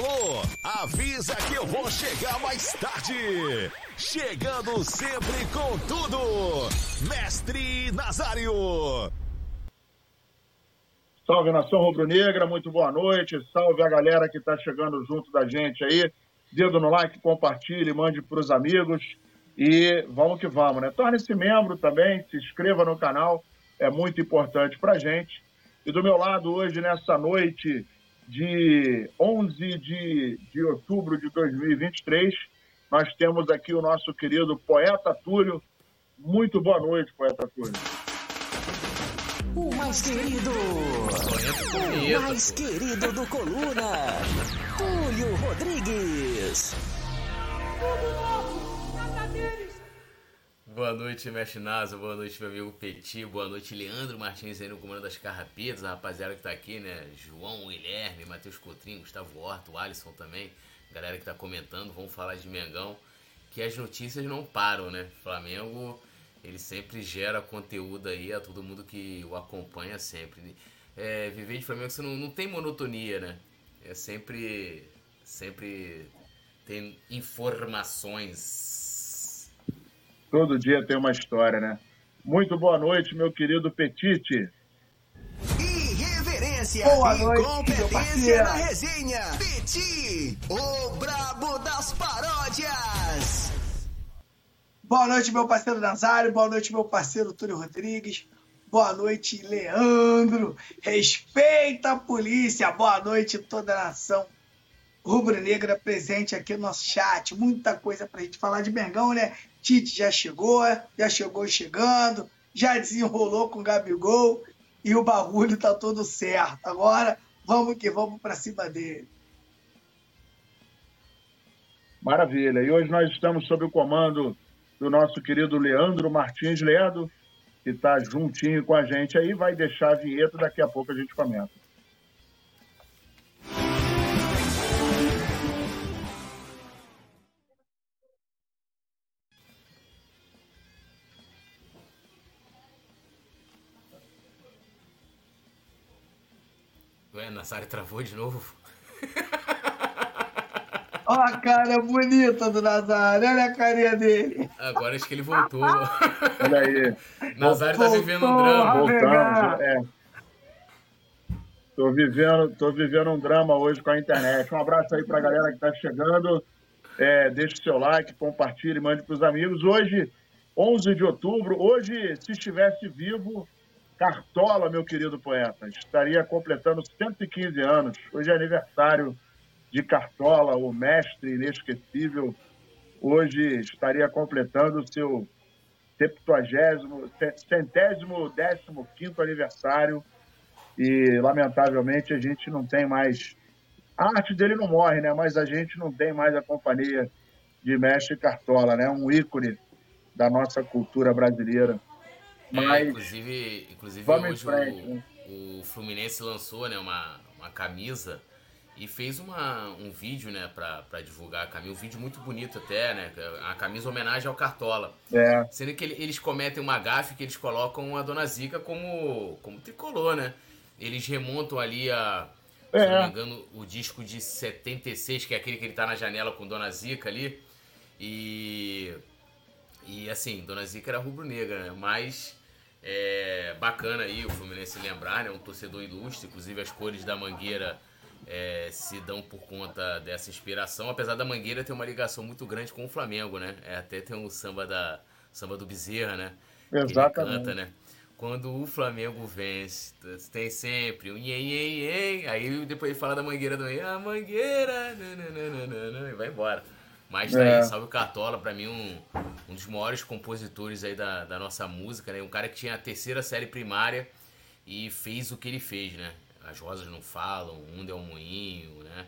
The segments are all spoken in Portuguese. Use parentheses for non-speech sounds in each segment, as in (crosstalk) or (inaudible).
alô, avisa que eu vou chegar mais tarde. Chegando sempre com tudo, Mestre Nazário. Salve nação rubro-negra, muito boa noite. Salve a galera que está chegando junto da gente aí. Dedo no like, compartilhe, mande para os amigos. E vamos que vamos, né? Torne-se membro também, se inscreva no canal, é muito importante para gente. E do meu lado, hoje, nessa noite de 11 de, de outubro de 2023, nós temos aqui o nosso querido poeta Túlio. Muito boa noite, poeta Túlio. O mais querido. O mais querido do Coluna. Túlio Rodrigues. Boa noite, Mestre Nasa. Boa noite, meu amigo Petit. Boa noite, Leandro Martins aí no comando das carrapetas. A rapaziada que tá aqui, né? João, Guilherme, Matheus Coutrinho, Gustavo Horto, Alisson também. Galera que tá comentando. Vamos falar de Mengão. Que as notícias não param, né? Flamengo ele sempre gera conteúdo aí a todo mundo que o acompanha sempre. É, viver de Flamengo você não, não tem monotonia, né? É sempre, sempre tem informações. Todo dia tem uma história, né? Muito boa noite, meu querido Petite. Irreverência boa e noite, competência na resenha. Petit, o brabo das paródias. Boa noite, meu parceiro Nazário. Boa noite, meu parceiro Túlio Rodrigues. Boa noite, Leandro. Respeita a polícia. Boa noite, toda a nação rubro-negra presente aqui no nosso chat. Muita coisa pra gente falar de Mengão, né? Tite já chegou, já chegou chegando, já desenrolou com o Gabigol e o bagulho tá todo certo. Agora, vamos que vamos para cima dele. Maravilha. E hoje nós estamos sob o comando do nosso querido Leandro Martins Ledo, que está juntinho com a gente aí, vai deixar a vinheta, daqui a pouco a gente comenta. Ué, Nassari travou de novo? Olha a cara bonita do Nazário, olha a carinha dele. Agora acho que ele voltou. Olha aí. Nazário tá vivendo um drama. Voltamos, é. Tô vivendo, tô vivendo um drama hoje com a internet. Um abraço aí pra galera que tá chegando. É, deixe seu like, compartilhe, mande pros amigos. Hoje, 11 de outubro, hoje, se estivesse vivo, Cartola, meu querido poeta, estaria completando 115 anos. Hoje é aniversário de Cartola, o mestre inesquecível, hoje estaria completando o seu septuagésimo, centésimo, décimo quinto aniversário e, lamentavelmente, a gente não tem mais... A arte dele não morre, né? Mas a gente não tem mais a companhia de mestre Cartola, né? Um ícone da nossa cultura brasileira. É, Mas, é, inclusive, inclusive hoje o, né? o Fluminense lançou né, uma, uma camisa e fez uma, um vídeo, né, pra divulgar a camisa. Um vídeo muito bonito até, né? A camisa homenagem ao Cartola. É. Sendo que eles cometem uma gafe que eles colocam a Dona Zica como, como tricolor, né? Eles remontam ali a. É. Se não me engano, o disco de 76, que é aquele que ele tá na janela com Dona Zica ali. E. E assim, Dona Zica era rubro-negra, né? Mas. É bacana aí o Fluminense lembrar, né? Um torcedor ilustre, inclusive as cores da mangueira é, se dão por conta dessa inspiração, apesar da Mangueira ter uma ligação muito grande com o Flamengo, né? É, até tem um samba da samba do Bezerra, né? Exatamente. canta, né? Quando o Flamengo vence, tem sempre um iê, iê, iê, aí depois ele fala da Mangueira do a Mangueira, nananana, e vai embora. Mas tá é. aí, Salve Cartola, pra mim um, um dos maiores compositores aí da, da nossa música, né? Um cara que tinha a terceira série primária e fez o que ele fez, né? As Rosas Não Falam, O Mundo é um Moinho, né?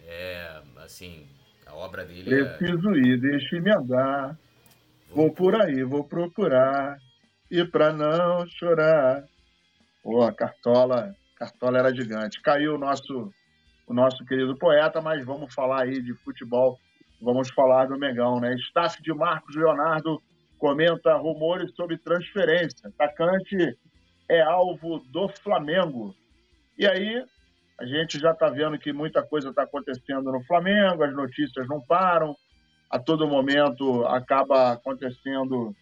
É, assim, a obra dele é Preciso é... ir, deixe-me andar. Vou... vou por aí, vou procurar. E pra não chorar. Pô, a Cartola, Cartola era gigante. Caiu o nosso, o nosso querido poeta, mas vamos falar aí de futebol. Vamos falar do Megão, né? Staff de Marcos Leonardo comenta rumores sobre transferência. Atacante é alvo do Flamengo. E aí, A gente já está vendo que muita coisa está acontecendo no Flamengo, as notícias não param, a todo momento acaba acontecendo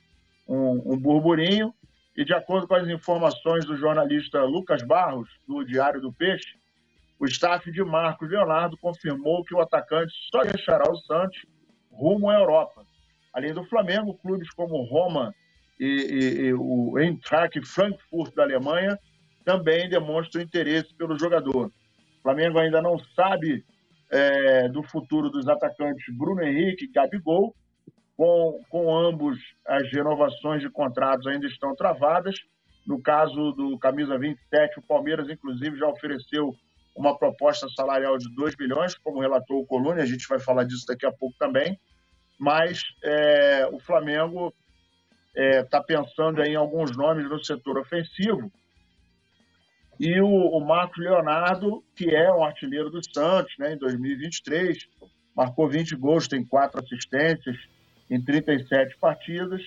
um, um burburinho. E de acordo com as informações do jornalista Lucas Barros, do Diário do Peixe, o staff de Marcos Leonardo confirmou que o atacante só deixará o Santos rumo à Europa. Além do Flamengo, clubes como Roma e, e, e o Eintracht Frankfurt da Alemanha também demonstram interesse pelo jogador. O Flamengo ainda não sabe é, do futuro dos atacantes Bruno Henrique e Gabigol, com, com ambos, as renovações de contratos ainda estão travadas. No caso do camisa 27, o Palmeiras, inclusive, já ofereceu uma proposta salarial de 2 milhões, como relatou o Coluna, a gente vai falar disso daqui a pouco também. Mas é, o Flamengo está é, tá pensando em alguns nomes no setor ofensivo. E o, o, Marcos Leonardo, que é um artilheiro do Santos né, em 2023, marcou 20 gols, tem quatro assistências, em 37 partidas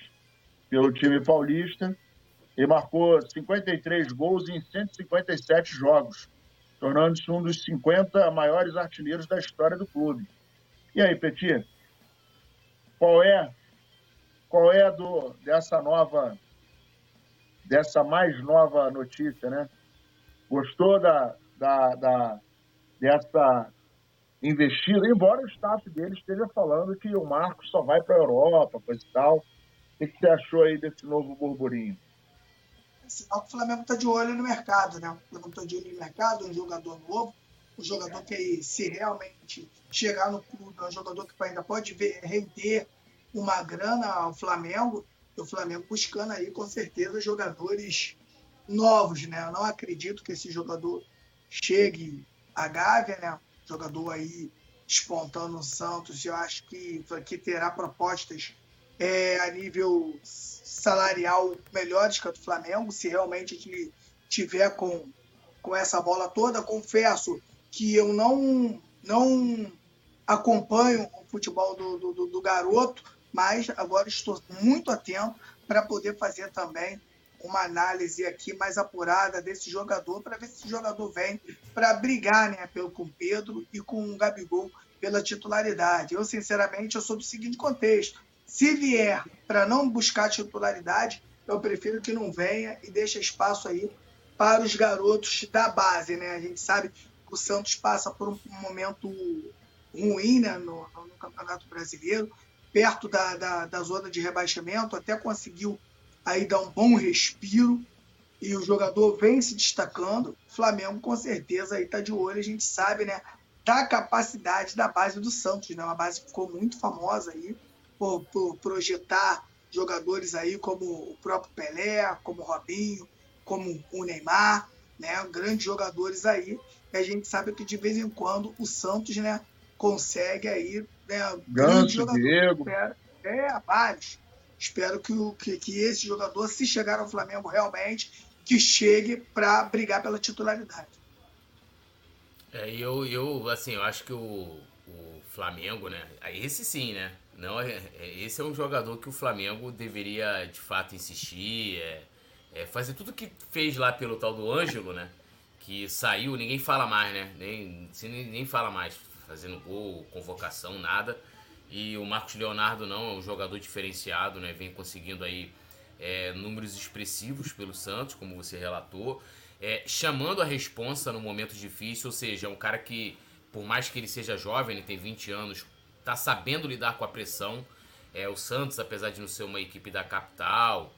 pelo time paulista e marcou 53 gols em 157 jogos, tornando-se um dos 50 maiores artilheiros da história do clube. E aí, Petit, qual é qual é do dessa nova dessa mais nova notícia, né? Gostou da, da, da dessa investido, embora o staff dele esteja falando que o Marcos só vai para a Europa, coisa e tal. O que você achou aí desse novo burburinho? Sinal que o Flamengo está de olho no mercado, né? O Flamengo está de olho no mercado, um jogador novo, um jogador que se realmente chegar no clube, é um jogador que ainda pode ver, render uma grana ao Flamengo, e o Flamengo buscando aí com certeza jogadores novos, né? Eu não acredito que esse jogador chegue a Gávea, né? jogador aí espontando no Santos, eu acho que, que terá propostas é, a nível salarial melhores que a do Flamengo, se realmente ele tiver com, com essa bola toda. Confesso que eu não, não acompanho o futebol do, do, do garoto, mas agora estou muito atento para poder fazer também uma análise aqui mais apurada desse jogador para ver se esse jogador vem para brigar né, pelo, com Pedro e com o Gabigol pela titularidade. Eu, sinceramente, eu sou do seguinte contexto. Se vier para não buscar titularidade, eu prefiro que não venha e deixe espaço aí para os garotos da base. Né? A gente sabe que o Santos passa por um momento ruim né, no, no Campeonato Brasileiro, perto da, da, da zona de rebaixamento, até conseguiu aí dá um bom respiro e o jogador vem se destacando. O Flamengo com certeza aí tá de olho, a gente sabe, né, da capacidade da base do Santos, né, uma base que ficou muito famosa aí por, por projetar jogadores aí como o próprio Pelé, como o Robinho, como o Neymar, né, grandes jogadores aí. E a gente sabe que de vez em quando o Santos, né, consegue aí, né, grandes jogadores. Diego. É, vários Espero que, o, que, que esse jogador, se chegar ao Flamengo realmente, que chegue para brigar pela titularidade. É, eu, eu, assim, eu acho que o, o Flamengo, né? Esse sim, né? Não, é, é, esse é um jogador que o Flamengo deveria de fato insistir, é, é fazer tudo que fez lá pelo tal do Ângelo, né? Que saiu, ninguém fala mais, né? Nem, nem, fala mais, fazendo gol, convocação, nada. E o Marcos Leonardo não, é um jogador diferenciado, né? Vem conseguindo aí é, números expressivos pelo Santos, como você relatou. É, chamando a responsa no momento difícil, ou seja, é um cara que, por mais que ele seja jovem, ele tem 20 anos, tá sabendo lidar com a pressão. É, o Santos, apesar de não ser uma equipe da capital,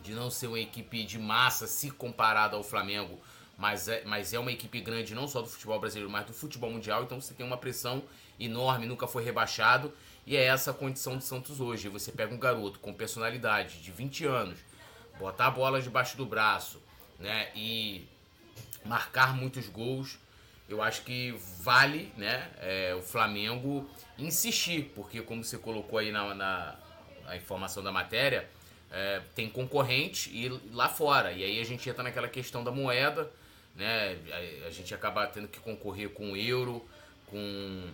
de não ser uma equipe de massa se comparada ao Flamengo, mas é, mas é uma equipe grande não só do futebol brasileiro, mas do futebol mundial, então você tem uma pressão enorme, nunca foi rebaixado, e é essa a condição do Santos hoje. Você pega um garoto com personalidade de 20 anos, botar a bola debaixo do braço, né, e marcar muitos gols, eu acho que vale, né, é, o Flamengo insistir, porque como você colocou aí na, na, na informação da matéria, é, tem concorrente e lá fora, e aí a gente entra naquela questão da moeda, né? A, a gente acaba tendo que concorrer com o euro, com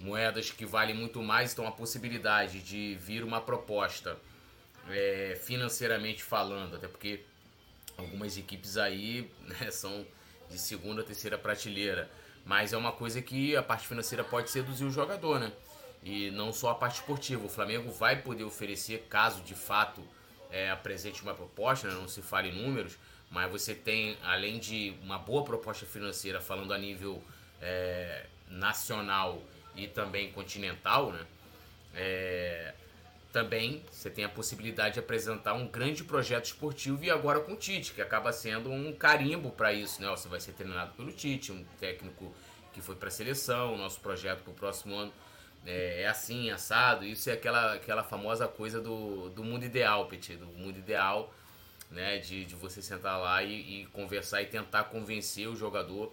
moedas que valem muito mais, então a possibilidade de vir uma proposta é, financeiramente falando, até porque algumas equipes aí né, são de segunda, terceira prateleira. Mas é uma coisa que a parte financeira pode seduzir o jogador, né? E não só a parte esportiva. O Flamengo vai poder oferecer, caso de fato é, apresente uma proposta, né? não se fale em números, mas você tem, além de uma boa proposta financeira, falando a nível é, nacional e também continental, né? É, também você tem a possibilidade de apresentar um grande projeto esportivo e agora com o Tite, que acaba sendo um carimbo para isso, né? Você vai ser treinado pelo Tite, um técnico que foi para a seleção, o nosso projeto para o próximo ano é, é, assim, assado. Isso é aquela, aquela famosa coisa do, do mundo ideal, Petit, do mundo ideal, né? De, de você sentar lá e, e conversar e tentar convencer o jogador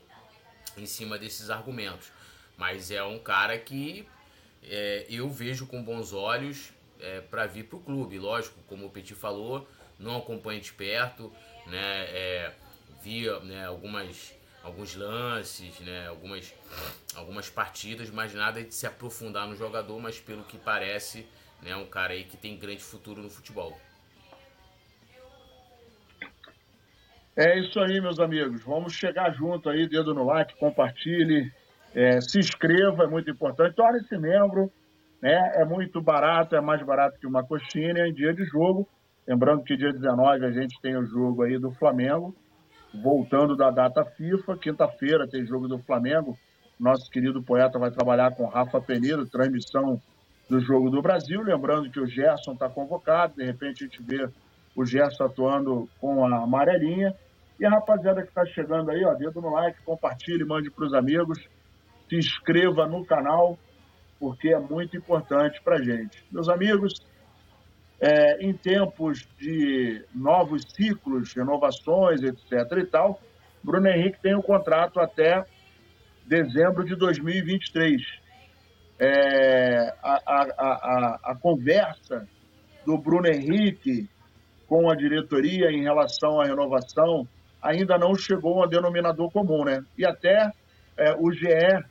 em cima desses argumentos. Mas é um cara que é, eu vejo com bons olhos é, para vir para o clube. Lógico, como o Petit falou, não acompanha de perto, né? É, via né, algumas, alguns lances, né, algumas, algumas partidas, mas nada de se aprofundar no jogador, mas pelo que parece, né, um cara aí que tem grande futuro no futebol. É isso aí, meus amigos. Vamos chegar junto aí, dedo no like, compartilhe, é, se inscreva, é muito importante. Torne-se membro né? É muito barato, é mais barato que uma coxinha em dia de jogo. Lembrando que dia 19 a gente tem o jogo aí do Flamengo, voltando da data FIFA. Quinta-feira tem jogo do Flamengo. Nosso querido poeta vai trabalhar com Rafa Penido, transmissão do jogo do Brasil. Lembrando que o Gerson está convocado, de repente a gente vê o Gerson atuando com a amarelinha. E a rapaziada que está chegando aí, ó, dedo no like, compartilhe, mande para os amigos, se inscreva no canal porque é muito importante para a gente. Meus amigos, é, em tempos de novos ciclos, renovações, etc. e tal, Bruno Henrique tem o um contrato até dezembro de 2023. É, a, a, a, a conversa do Bruno Henrique com a diretoria em relação à renovação ainda não chegou a um denominador comum, né? E até é, o GE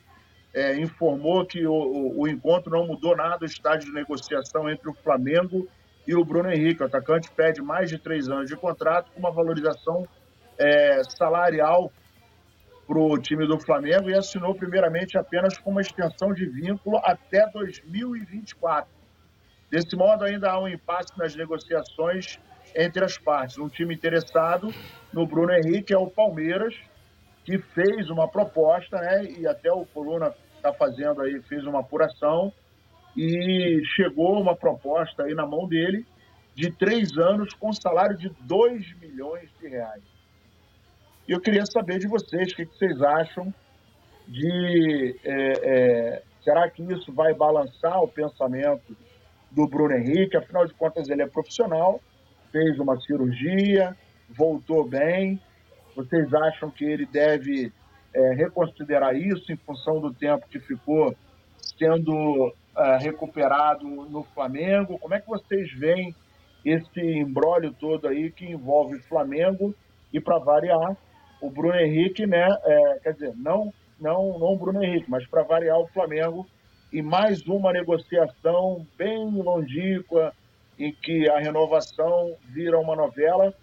é, informou que o, o, o, encontro não mudou nada o estágio de negociação entre o Flamengo e o Bruno Henrique. O atacante pede mais de três anos de contrato com uma valorização é, salarial para o time do Flamengo e assinou primeiramente apenas com uma extensão de vínculo até 2024. Desse modo, ainda há um impasse nas negociações entre as partes. Um time interessado no Bruno Henrique é o Palmeiras, que fez uma proposta, né? E até o Coluna está fazendo aí, fez uma apuração e chegou uma proposta aí na mão dele de três anos com salário de 2 milhões de reais. E eu queria saber de vocês o que, vocês acham de é, é, será que isso vai balançar o pensamento do Bruno Henrique? Afinal de contas, ele é profissional, fez uma cirurgia, voltou bem, vocês acham que ele deve é, reconsiderar isso em função do tempo que ficou sendo é, recuperado no Flamengo? Como é que vocês veem esse embrólio todo aí que envolve Flamengo e, para variar, o Bruno Henrique, né? É, quer dizer, não, não, não o Bruno Henrique, mas para variar o Flamengo e mais uma negociação bem longínqua em que a renovação vira uma novela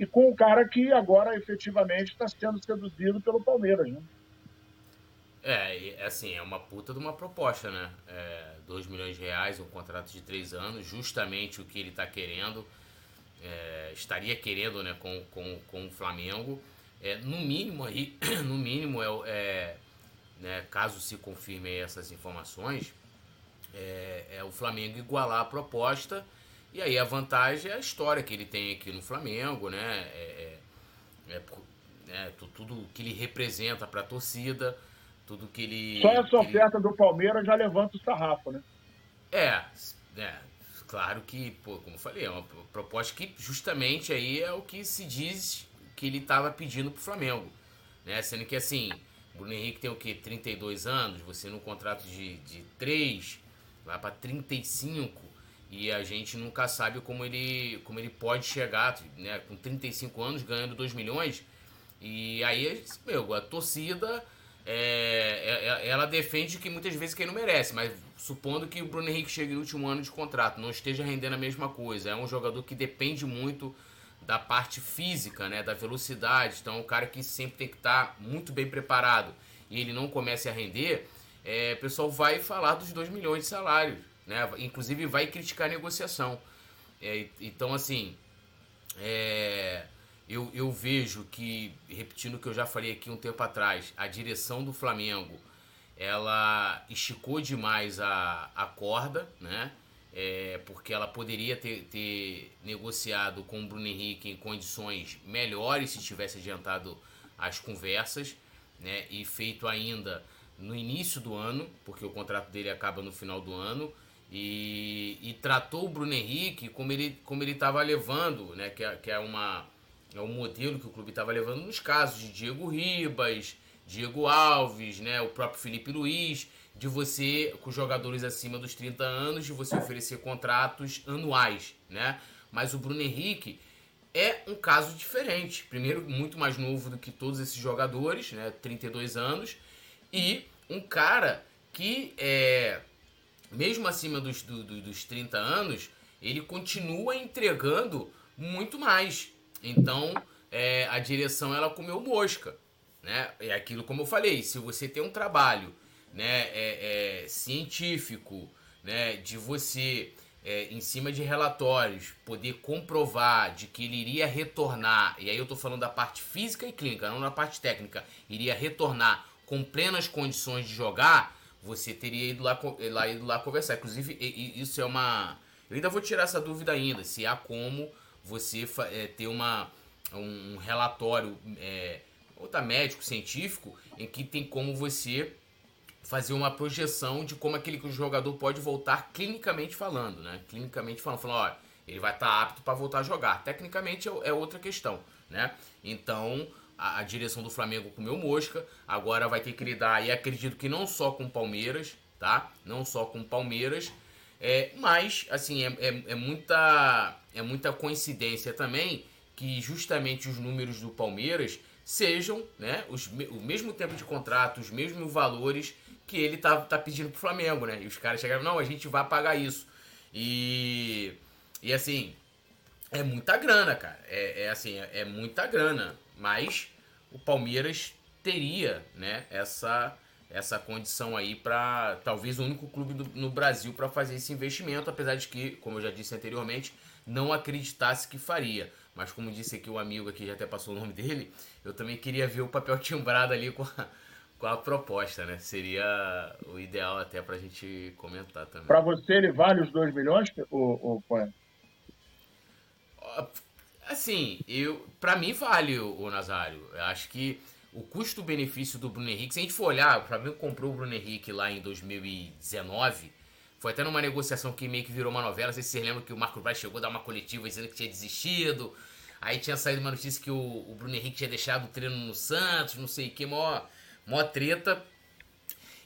e com um cara que agora efetivamente está sendo seduzido pelo Palmeiras, né? É, assim, é uma puta de uma proposta, né? É, 2 milhões de reais, um contrato de três anos, justamente o que ele está querendo, é, estaria querendo, né, com, com, com o Flamengo. É, no mínimo aí, (clears throat) no mínimo, é, é né, caso se confirmem essas informações, é, é o Flamengo igualar a proposta e aí a vantagem é a história que ele tem aqui no Flamengo, né? É, é, é, é tudo que ele representa para a torcida, tudo que ele. Só essa oferta ele... do Palmeiras já levanta o sarrafo, né? É, é, claro que, pô, como eu falei, é uma proposta que justamente aí é o que se diz que ele estava pedindo pro Flamengo. Né? Sendo que assim, Bruno Henrique tem o quê? 32 anos, você no contrato de, de 3, vai para 35 e a gente nunca sabe como ele, como ele pode chegar, né, com 35 anos, ganhando 2 milhões. E aí, meu, a torcida, é, é, é, ela defende que muitas vezes quem não merece, mas supondo que o Bruno Henrique chegue no último ano de contrato, não esteja rendendo a mesma coisa, é um jogador que depende muito da parte física, né, da velocidade. Então, é um cara que sempre tem que estar tá muito bem preparado e ele não comece a render, é, o pessoal vai falar dos 2 milhões de salários, né? Inclusive vai criticar a negociação. É, então, assim, é, eu, eu vejo que, repetindo o que eu já falei aqui um tempo atrás, a direção do Flamengo ela esticou demais a, a corda, né? É, porque ela poderia ter, ter negociado com o Bruno Henrique em condições melhores se tivesse adiantado as conversas, né? E feito ainda no início do ano, porque o contrato dele acaba no final do ano. E, e tratou o Bruno Henrique como ele como ele estava levando, né? Que é, que é uma é um modelo que o clube estava levando nos casos de Diego Ribas, Diego Alves, né, o próprio Felipe Luiz, de você, com jogadores acima dos 30 anos, de você oferecer contratos anuais, né? Mas o Bruno Henrique é um caso diferente. Primeiro, muito mais novo do que todos esses jogadores, né? 32 anos. E um cara que, é, mesmo acima dos, do, dos 30 anos, ele continua entregando muito mais. Então, é, a direção ela comeu mosca. Né? É aquilo como eu falei, se você tem um trabalho né, é, é científico, né, de você, é, em cima de relatórios, poder comprovar de que ele iria retornar, e aí eu estou falando da parte física e clínica, não da parte técnica, iria retornar com plenas condições de jogar, você teria ido lá, lá, ido lá conversar. Inclusive, isso é uma. Eu ainda vou tirar essa dúvida ainda, se há como você é, ter uma, um relatório é, ou tá médico, científico, em que tem como você fazer uma projeção de como aquele jogador pode voltar clinicamente falando, né? Clinicamente falando, falando, olha, ele vai estar tá apto para voltar a jogar. Tecnicamente é, é outra questão, né? Então, a, direção do Flamengo comeu mosca, agora vai ter que lidar, e acredito que não só com Palmeiras, tá? Não só com Palmeiras, é, mas, assim, é, é, é muita, é muita coincidência também que justamente os números do Palmeiras sejam né, os, o mesmo tempo de contrato, os mesmos valores que ele tá, tá pedindo pro Flamengo, né? E os caras chegaram, não, a gente vai pagar isso. E, e assim, é muita grana, cara. É, é assim, é, é muita grana. Mas o Palmeiras teria, né, essa essa condição aí para talvez o único clube do, no Brasil para fazer esse investimento, apesar de que, como eu já disse anteriormente, não acreditasse que faria. Mas como disse aqui o um amigo aqui, já até passou o nome dele, eu também queria ver o papel timbrado ali com a, com a proposta, né? Seria o ideal até pra gente comentar também. Para você ele vale os 2 milhões, ou, ou Assim, eu, pra mim vale o, Nazário. Eu acho que o custo-benefício do Bruno Henrique, se a gente for olhar, o Flamengo comprou o Bruno Henrique lá em 2019, foi até numa negociação que meio que virou uma novela. Sei se vocês lembram que o Marco Braz chegou a dar uma coletiva dizendo que tinha desistido. Aí tinha saído uma notícia que o, o Bruno Henrique tinha deixado o treino no Santos, não sei o que, mó, mó treta.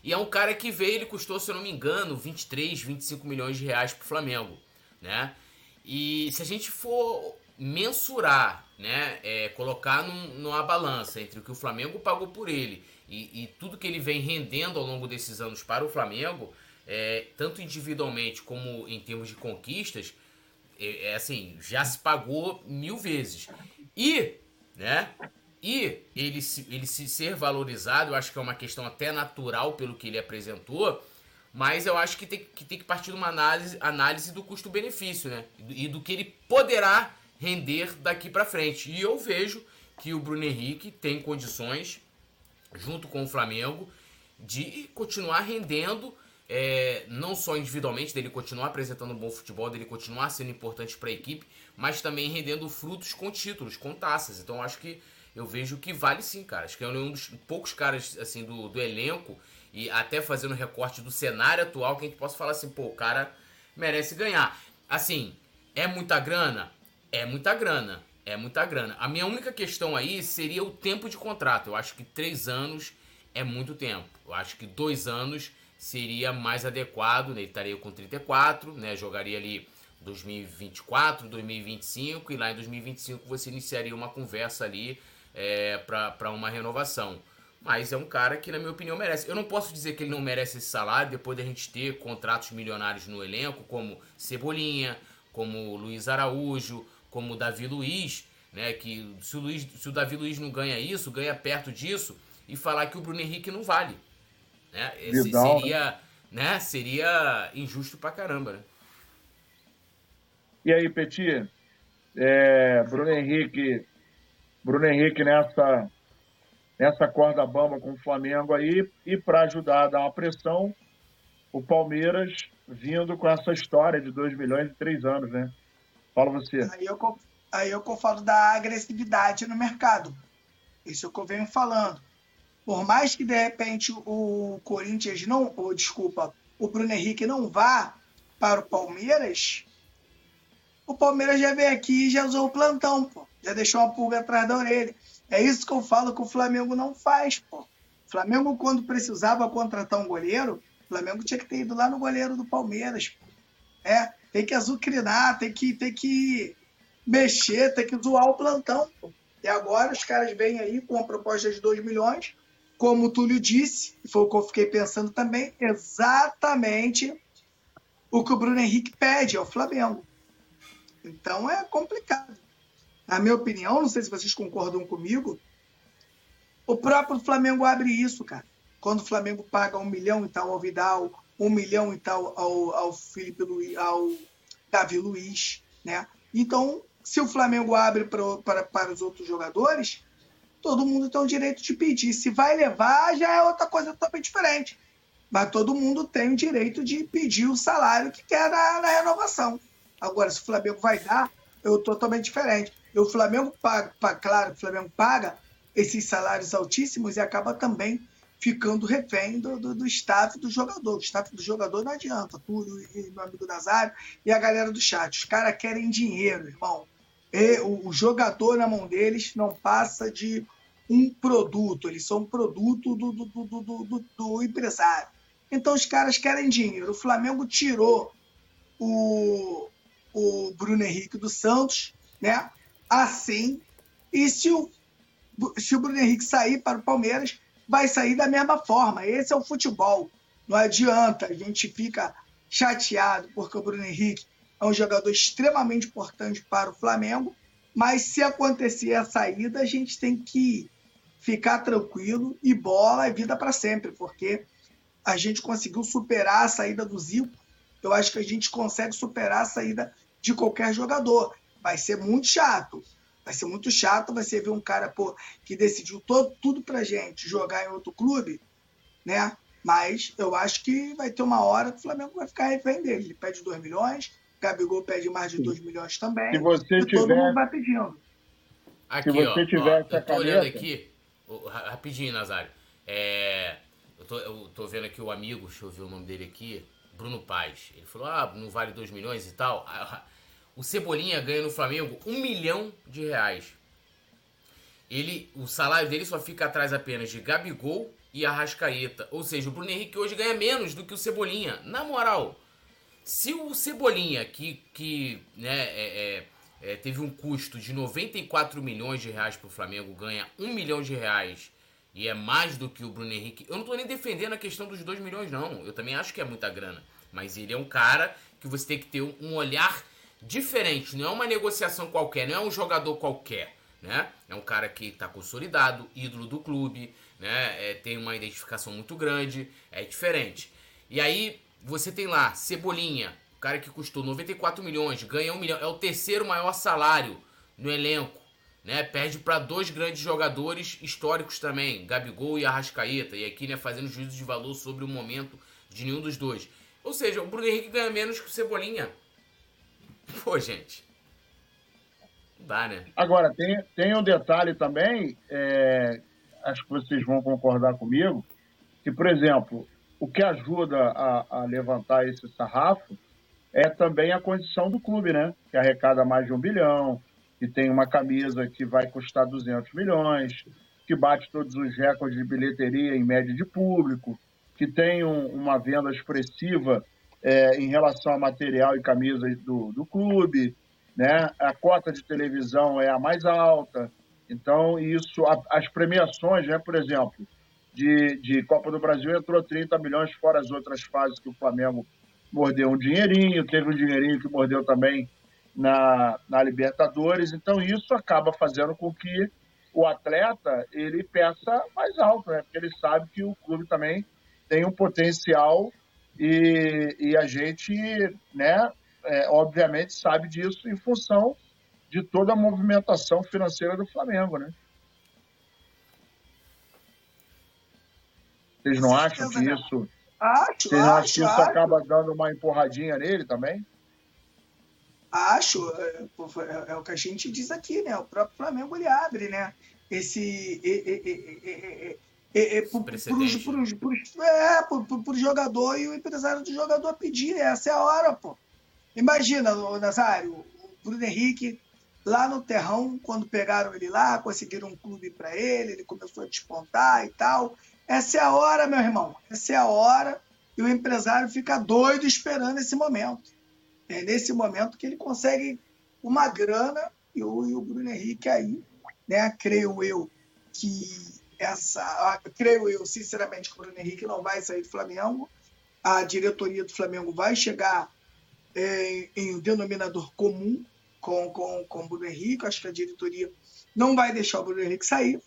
E é um cara que veio, ele custou, se eu não me engano, 23, 25 milhões de reais pro Flamengo, né? E se a gente for mensurar, né, é, colocar num, numa balança entre o que o Flamengo pagou por ele e, e, tudo que ele vem rendendo ao longo desses anos para o Flamengo, é, tanto individualmente como em termos de conquistas, é, é, assim, já se pagou mil vezes. E, né? E ele se, ele se ser valorizado, eu acho que é uma questão até natural pelo que ele apresentou, mas eu acho que tem que, tem que partir de uma análise, análise do custo-benefício, né? E do que ele poderá render daqui para frente. E eu vejo que o Bruno Henrique tem condições, junto com o Flamengo, de continuar rendendo é, não só individualmente, dele continuar apresentando um bom futebol, dele continuar sendo importante para a equipe, mas também rendendo frutos com títulos, com taças. Então acho que eu vejo que vale sim, cara. Acho que é um dos poucos caras assim do, do elenco e até fazendo recorte do cenário atual que a gente possa falar assim, pô, o cara merece ganhar. Assim, é muita grana? É muita grana. É muita grana. A minha única questão aí seria o tempo de contrato. Eu acho que três anos é muito tempo. Eu acho que dois anos seria mais adequado, né? ele estaria com 34, né? jogaria ali 2024, 2025 e lá em 2025 você iniciaria uma conversa ali é, para uma renovação. Mas é um cara que, na minha opinião, merece. Eu não posso dizer que ele não merece esse salário depois da gente ter contratos milionários no elenco, como Cebolinha, como Luiz Araújo, como o Davi Luiz, né? Que se o, Luiz, se o Davi Luiz não ganha isso, ganha perto disso, e falar que o Bruno Henrique não vale. Né? Esse seria, né? seria injusto pra caramba, né? E aí, Petit? É, Bruno Henrique, Bruno Henrique nessa, nessa corda bamba com o Flamengo aí, e para ajudar a dar uma pressão, o Palmeiras vindo com essa história de 2 milhões em 3 anos, né? Fala você. Aí eu, aí eu falo da agressividade no mercado. Isso é o que eu venho falando. Por mais que de repente o Corinthians não, ou desculpa, o Bruno Henrique não vá para o Palmeiras, o Palmeiras já veio aqui e já usou o plantão, pô. Já deixou uma pulga atrás da orelha. É isso que eu falo que o Flamengo não faz, pô. O Flamengo, quando precisava contratar um goleiro, o Flamengo tinha que ter ido lá no goleiro do Palmeiras. Pô. É, tem que azucrinar, tem que, tem que mexer, tem que zoar o plantão. E agora os caras vêm aí com uma proposta de 2 milhões, como o Túlio disse, e foi o que eu fiquei pensando também, exatamente o que o Bruno Henrique pede ao Flamengo. Então é complicado. Na minha opinião, não sei se vocês concordam comigo, o próprio Flamengo abre isso, cara. Quando o Flamengo paga um milhão e tal ao Vidal, um milhão e tal ao, ao Felipe Luiz, ao Davi Luiz, né? Então, se o Flamengo abre pra, para, para os outros jogadores, todo mundo tem o direito de pedir. Se vai levar, já é outra coisa totalmente diferente. Mas todo mundo tem o direito de pedir o salário que quer na, na renovação. Agora, se o Flamengo vai dar, eu totalmente diferente. E o Flamengo paga, paga, claro, o Flamengo paga esses salários altíssimos e acaba também ficando refém do, do, do staff do jogador. O staff do jogador não adianta. Túlio e meu amigo Nazário e a galera do chat. Os caras querem dinheiro, irmão. E o, o jogador na mão deles não passa de um produto. Eles são um produto do, do, do, do, do empresário. Então os caras querem dinheiro. O Flamengo tirou o, o Bruno Henrique do Santos, né? Assim, e se o, se o Bruno Henrique sair para o Palmeiras, vai sair da mesma forma. Esse é o futebol. Não adianta, a gente fica chateado porque o Bruno Henrique é um jogador extremamente importante para o Flamengo, mas se acontecer a saída, a gente tem que ficar tranquilo e bola é vida para sempre, porque a gente conseguiu superar a saída do Zico. Eu acho que a gente consegue superar a saída de qualquer jogador. Vai ser muito chato. Vai ser muito chato você ver um cara pô, que decidiu todo, tudo pra gente jogar em outro clube, né? Mas eu acho que vai ter uma hora que o Flamengo vai ficar refém dele. Ele pede 2 milhões, Gabigol pede mais de 2 milhões também. Se você e tiver... todo mundo vai pedindo. Aqui, Se você ó, tiver ó, essa eu tô caneta... olhando aqui, rapidinho, Nazário. É, eu, tô, eu tô vendo aqui o amigo, deixa eu ver o nome dele aqui, Bruno Paz. Ele falou, ah, não vale 2 milhões e tal. O Cebolinha ganha no Flamengo um milhão de reais. Ele, o salário dele só fica atrás apenas de Gabigol e Arrascaeta. Ou seja, o Bruno Henrique hoje ganha menos do que o Cebolinha. Na moral, se o Cebolinha, que, que né, é, é, é, teve um custo de 94 milhões de reais para o Flamengo, ganha um milhão de reais e é mais do que o Bruno Henrique. Eu não estou nem defendendo a questão dos 2 milhões, não. Eu também acho que é muita grana. Mas ele é um cara que você tem que ter um olhar diferente, não é uma negociação qualquer, não é um jogador qualquer, né? É um cara que está consolidado, ídolo do clube, né? É, tem uma identificação muito grande, é diferente. E aí você tem lá Cebolinha, o cara que custou 94 milhões, ganha um milhão, é o terceiro maior salário no elenco, né? Perde para dois grandes jogadores históricos também, Gabigol e Arrascaeta, e aqui né fazendo juízo de valor sobre o momento de nenhum dos dois. Ou seja, o Bruno Henrique ganha menos que o Cebolinha. (laughs) Pô, gente. Dá, né? Agora, tem, tem um detalhe também, é, acho que vocês vão concordar comigo, que, por exemplo, o que ajuda a, a levantar esse sarrafo é também a condição do clube, né? Que arrecada mais de um bilhão, que tem uma camisa que vai custar 200 milhões, que bate todos os recordes de bilheteria em média de público, que tem um, uma venda expressiva é, em relação a material e camisas do, do clube, né? A cota de televisão é a mais alta. Então, isso, a, as premiações, né? Por exemplo, de, de Copa do Brasil entrou 30 milhões, fora as outras fases que o Flamengo mordeu um dinheirinho, teve um dinheirinho que mordeu também na, na Libertadores. Então, isso acaba fazendo com que o atleta ele peça mais alto, né? Porque ele sabe que o clube também tem um potencial e, e a gente, né, é, obviamente, sabe disso em função de toda a movimentação financeira do Flamengo, né? Vocês não acham que isso. Acho, vocês não acham que isso acaba dando uma empurradinha nele também? Acho, é, é, é, o que a gente diz aqui, né? O próprio Flamengo ele abre, né? Esse. É, é, é, para o jogador e o empresário do jogador pedir, essa é a hora, pô. Imagina, Nazário, o Bruno Henrique lá no Terrão, quando pegaram ele lá, conseguiram um clube para ele, ele começou a despontar e tal. Essa é a hora, meu irmão. Essa é a hora e o empresário fica doido esperando esse momento. É nesse momento que ele consegue uma grana e o, e o Bruno Henrique aí, né? Creio eu que essa, creio eu sinceramente que o Bruno Henrique não vai sair do Flamengo. A diretoria do Flamengo vai chegar é, em um denominador comum com, com, com o Bruno Henrique. Acho que a diretoria não vai deixar o Bruno Henrique sair.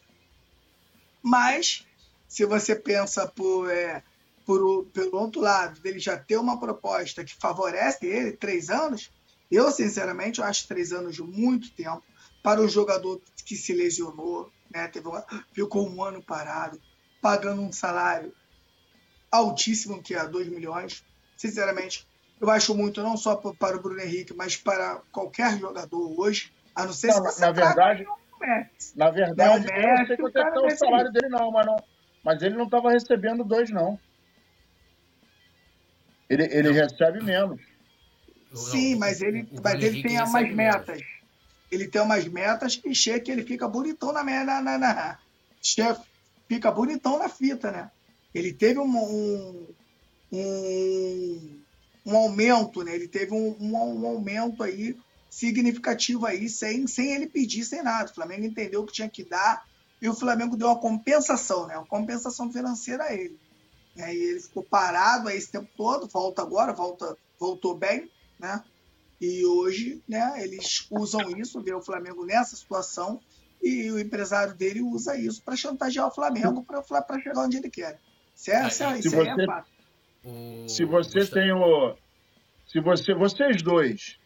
Mas se você pensa por, é, por, pelo outro lado, dele já ter uma proposta que favorece ele, três anos, eu, sinceramente, eu acho três anos muito tempo para um jogador que se lesionou, né, teve uma, ficou um ano parado, pagando um salário altíssimo, que é 2 milhões. Sinceramente, eu acho muito, não só para o Bruno Henrique, mas para qualquer jogador hoje, a não ser não, se na verdade, na verdade, Messi, eu não sei quanto é, o salário dele, não, mas não, mas ele não estava recebendo dois, não. Ele, ele recebe menos. Sim, mas ele, mas ele tem umas metas. Ele tem umas metas que chega ele fica bonitão na, na, na, na chefe, fica bonitão na fita, né? Ele teve um, um, um, um aumento, né? Ele teve um, um, um, aumento aí significativo aí, sem, sem ele pedir, sem nada. O Flamengo entendeu que tinha que dar e o Flamengo deu uma compensação, né? Uma compensação financeira a ele. E aí ele ficou parado aí esse tempo todo, volta agora, volta, voltou bem, né? E hoje, né, eles usam isso, vê o Flamengo nessa situação, e o empresário dele usa isso para chantagear o Flamengo para chegar onde ele quer. Isso é, isso é, se você, é fácil. Se você tem o. Se você, vocês dois,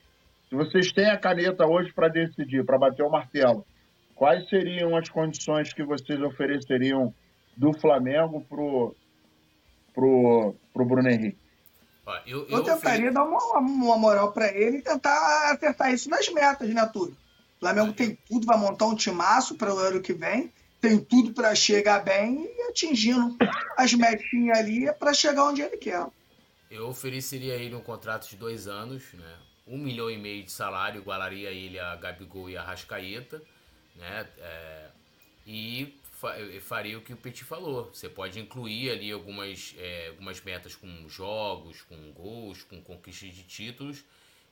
se vocês têm a caneta hoje para decidir, para bater o martelo, quais seriam as condições que vocês ofereceriam do Flamengo pro, pro, pro Bruno Henrique? Eu, eu, eu, tentaria fiz... dar uma, uma moral para ele e tentar acertar isso nas metas, né, Túlio? O Flamengo tem tudo, vai montar um timaço para o ano que vem, tem tudo para chegar bem e atingindo as metinhas ali para chegar onde ele quer. Eu ofereceria a ele um contrato de dois anos, né? Um milhão e meio de salário, igualaria ele a Gabigol e a Rascaeta né? É, e faria o que o Petit falou. Você pode incluir ali algumas, é, algumas metas com jogos, com gols, com conquistas de títulos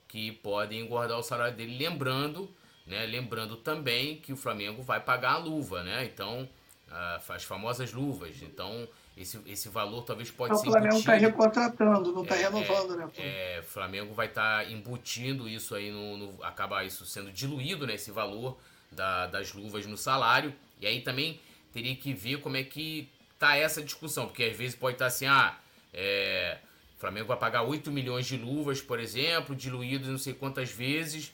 que podem engordar o salário dele, lembrando, né? Lembrando também que o Flamengo vai pagar a luva, né? Então, as famosas luvas. Então, esse, esse valor talvez pode ser. O Flamengo está recontratando, não está é, renovando, né? É, Flamengo vai estar tá embutindo isso aí no, no, acaba isso sendo diluído, né? Esse valor da, das luvas no salário. E aí também teria que ver como é que tá essa discussão, porque às vezes pode estar tá assim, ah, é, o Flamengo vai pagar 8 milhões de luvas, por exemplo, diluídos não sei quantas vezes,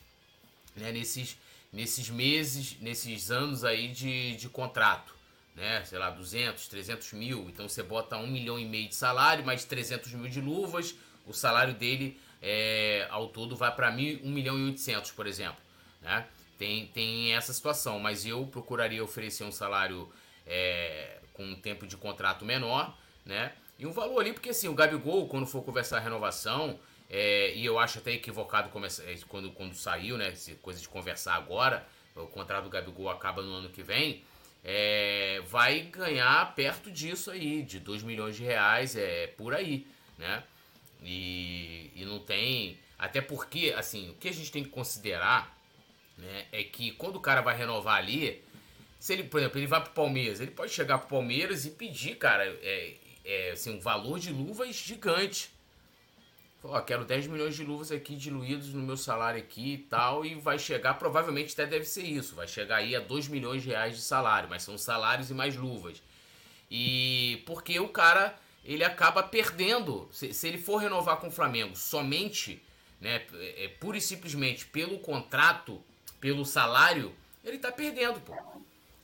né, nesses, nesses meses, nesses anos aí de, de contrato, né, sei lá, 200, 300 mil, então você bota 1 milhão e meio de salário, mais 300 mil de luvas, o salário dele é, ao todo vai para 1 milhão e 800, por exemplo, né, tem, tem essa situação, mas eu procuraria oferecer um salário é, com um tempo de contrato menor, né? E um valor ali, porque assim, o Gabigol, quando for conversar a renovação, é, e eu acho até equivocado é, quando, quando saiu, né? Coisa de conversar agora, o contrato do Gabigol acaba no ano que vem, é, vai ganhar perto disso aí, de 2 milhões de reais, é por aí, né? E, e não tem. Até porque, assim, o que a gente tem que considerar né, é que quando o cara vai renovar ali, se ele, por exemplo, ele vai pro Palmeiras, ele pode chegar pro Palmeiras e pedir, cara, é, é, assim, um valor de luvas gigante. Ó, quero 10 milhões de luvas aqui diluídos no meu salário aqui e tal, e vai chegar, provavelmente até deve ser isso, vai chegar aí a 2 milhões de reais de salário, mas são salários e mais luvas. E porque o cara, ele acaba perdendo, se, se ele for renovar com o Flamengo somente, né, é, pura e simplesmente pelo contrato, pelo salário, ele tá perdendo, pô.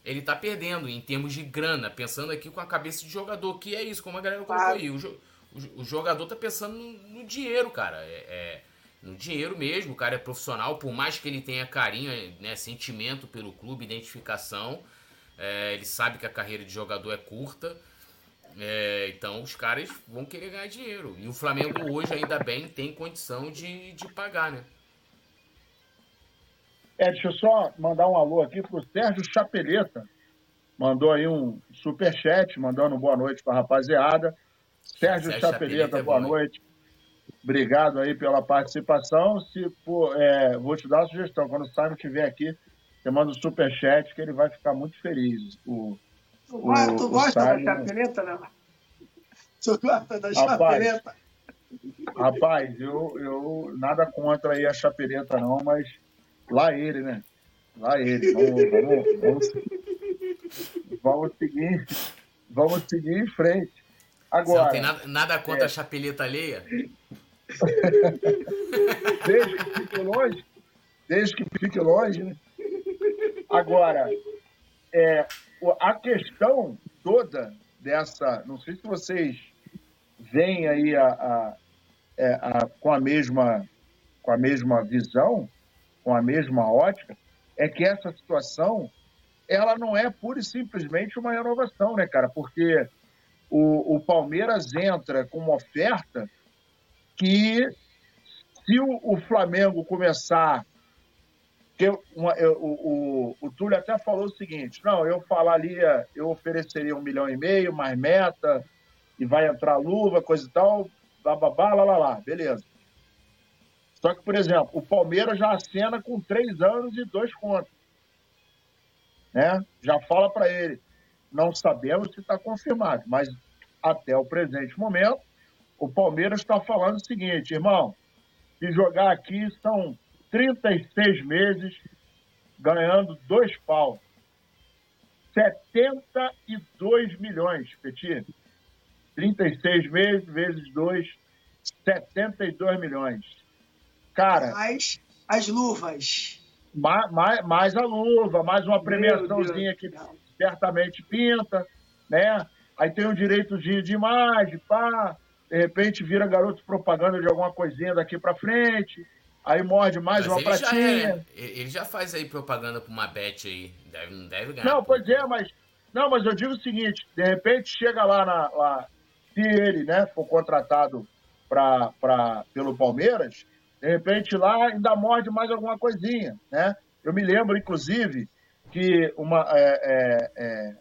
Ele tá perdendo em termos de grana, pensando aqui com a cabeça de jogador, que é isso, como a galera colocou aí. O, o, o jogador tá pensando no, no dinheiro, cara. É, é, no dinheiro mesmo, o cara é profissional, por mais que ele tenha carinho, né, sentimento pelo clube, identificação, é, ele sabe que a carreira de jogador é curta. É, então os caras vão querer ganhar dinheiro. E o Flamengo hoje, ainda bem, tem condição de, de pagar, né? É, deixa eu só mandar um alô aqui pro Sérgio Chapeleta. Mandou aí um superchat, mandando boa noite pra rapaziada. Sérgio, Sérgio Chapeleta, é boa noite. Obrigado aí pela participação. Se, pô, é, vou te dar uma sugestão. Quando o Simon estiver aqui, você manda o um superchat que ele vai ficar muito feliz. O, tu, o, tu gosta Simon... da chapeleta, né? (laughs) Tu gosta da chapeleta? Rapaz, eu, eu nada contra aí a chapeleta não, mas lá ele, né? Lá ele. Vamos, vamos, vamos, vamos seguir, vamos seguir em frente. Agora, Você não tem nada, nada contra é... a chapeleta alheia? desde que fique longe, desde que fique longe, né? Agora, é, a questão toda dessa, não sei se vocês veem aí a, a, é, a, com a mesma com a mesma visão, com a mesma ótica, é que essa situação ela não é pura e simplesmente uma renovação, né, cara? Porque o, o Palmeiras entra com uma oferta que, se o, o Flamengo começar. Uma, eu, o, o, o Túlio até falou o seguinte: não, eu falaria, eu ofereceria um milhão e meio, mais meta, e vai entrar luva, coisa e tal, bababá, lá, lá, lá, beleza. Só que, por exemplo, o Palmeiras já acena com três anos e dois contos. Né? Já fala para ele: não sabemos se está confirmado, mas até o presente momento, o Palmeiras está falando o seguinte, irmão, se jogar aqui são 36 meses ganhando dois pau. 72 milhões, Petit. 36 meses vezes 2, 72 milhões. Cara. Mais as luvas. Mais, mais, mais a luva, mais uma premiaçãozinha que certamente pinta, né? Aí tem um direitozinho de imagem, pá, de repente vira garoto propaganda de alguma coisinha daqui para frente, aí morde mais mas uma pratinha. Já é, ele já faz aí propaganda pra uma bet aí, deve, não deve ganhar. Não, pois é, mas não, mas eu digo o seguinte, de repente chega lá na lá, se ele, né, for contratado pra, pra, pelo Palmeiras, de repente lá ainda morde mais alguma coisinha, né? Eu me lembro, inclusive, que uma é, é, é,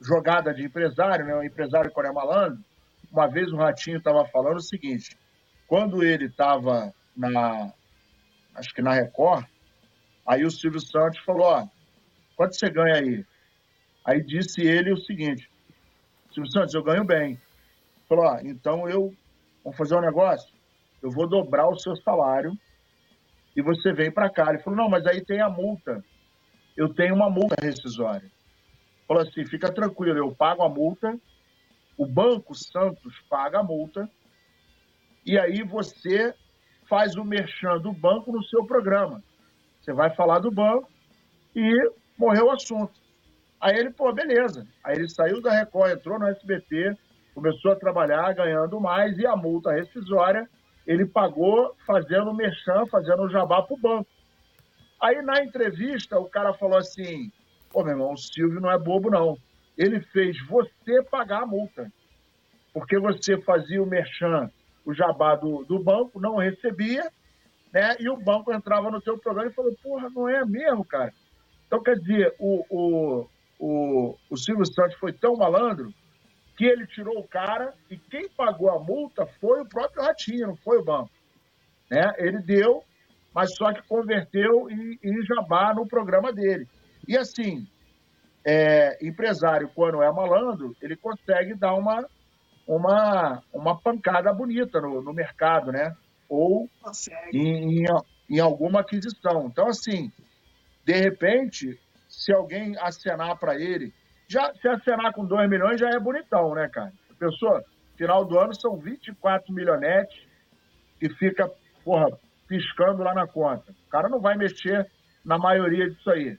jogada de empresário, né? O empresário Coreia Malandro, uma vez o Ratinho estava falando o seguinte, quando ele estava na, acho que na Record, aí o Silvio Santos falou, ó, quanto você ganha aí? Aí disse ele o seguinte, Silvio Santos, eu ganho bem. Falou, ó, então eu, vamos fazer um negócio? Eu vou dobrar o seu salário e você vem para cá. Ele falou, não, mas aí tem a multa eu tenho uma multa rescisória. Falou assim: fica tranquilo, eu pago a multa, o Banco Santos paga a multa, e aí você faz o merchan do banco no seu programa. Você vai falar do banco e morreu o assunto. Aí ele, pô, beleza. Aí ele saiu da Record, entrou no SBT, começou a trabalhar ganhando mais e a multa rescisória ele pagou fazendo merchan, fazendo jabá para o banco. Aí na entrevista o cara falou assim: pô, meu irmão, o Silvio não é bobo, não. Ele fez você pagar a multa. Porque você fazia o merchan, o jabá do, do banco, não recebia, né? E o banco entrava no seu programa e falou: porra, não é mesmo, cara. Então, quer dizer, o, o, o, o Silvio Santos foi tão malandro que ele tirou o cara e quem pagou a multa foi o próprio Ratinho, não foi o banco. Né? Ele deu mas só que converteu em, em jabá no programa dele. E assim, é, empresário, quando é malandro, ele consegue dar uma, uma, uma pancada bonita no, no mercado, né? Ou em, em, em alguma aquisição. Então, assim, de repente, se alguém acenar para ele, já se acenar com 2 milhões já é bonitão, né, cara? Pessoa, final do ano são 24 milhonetes que fica, porra, piscando lá na conta. O cara não vai mexer na maioria disso aí.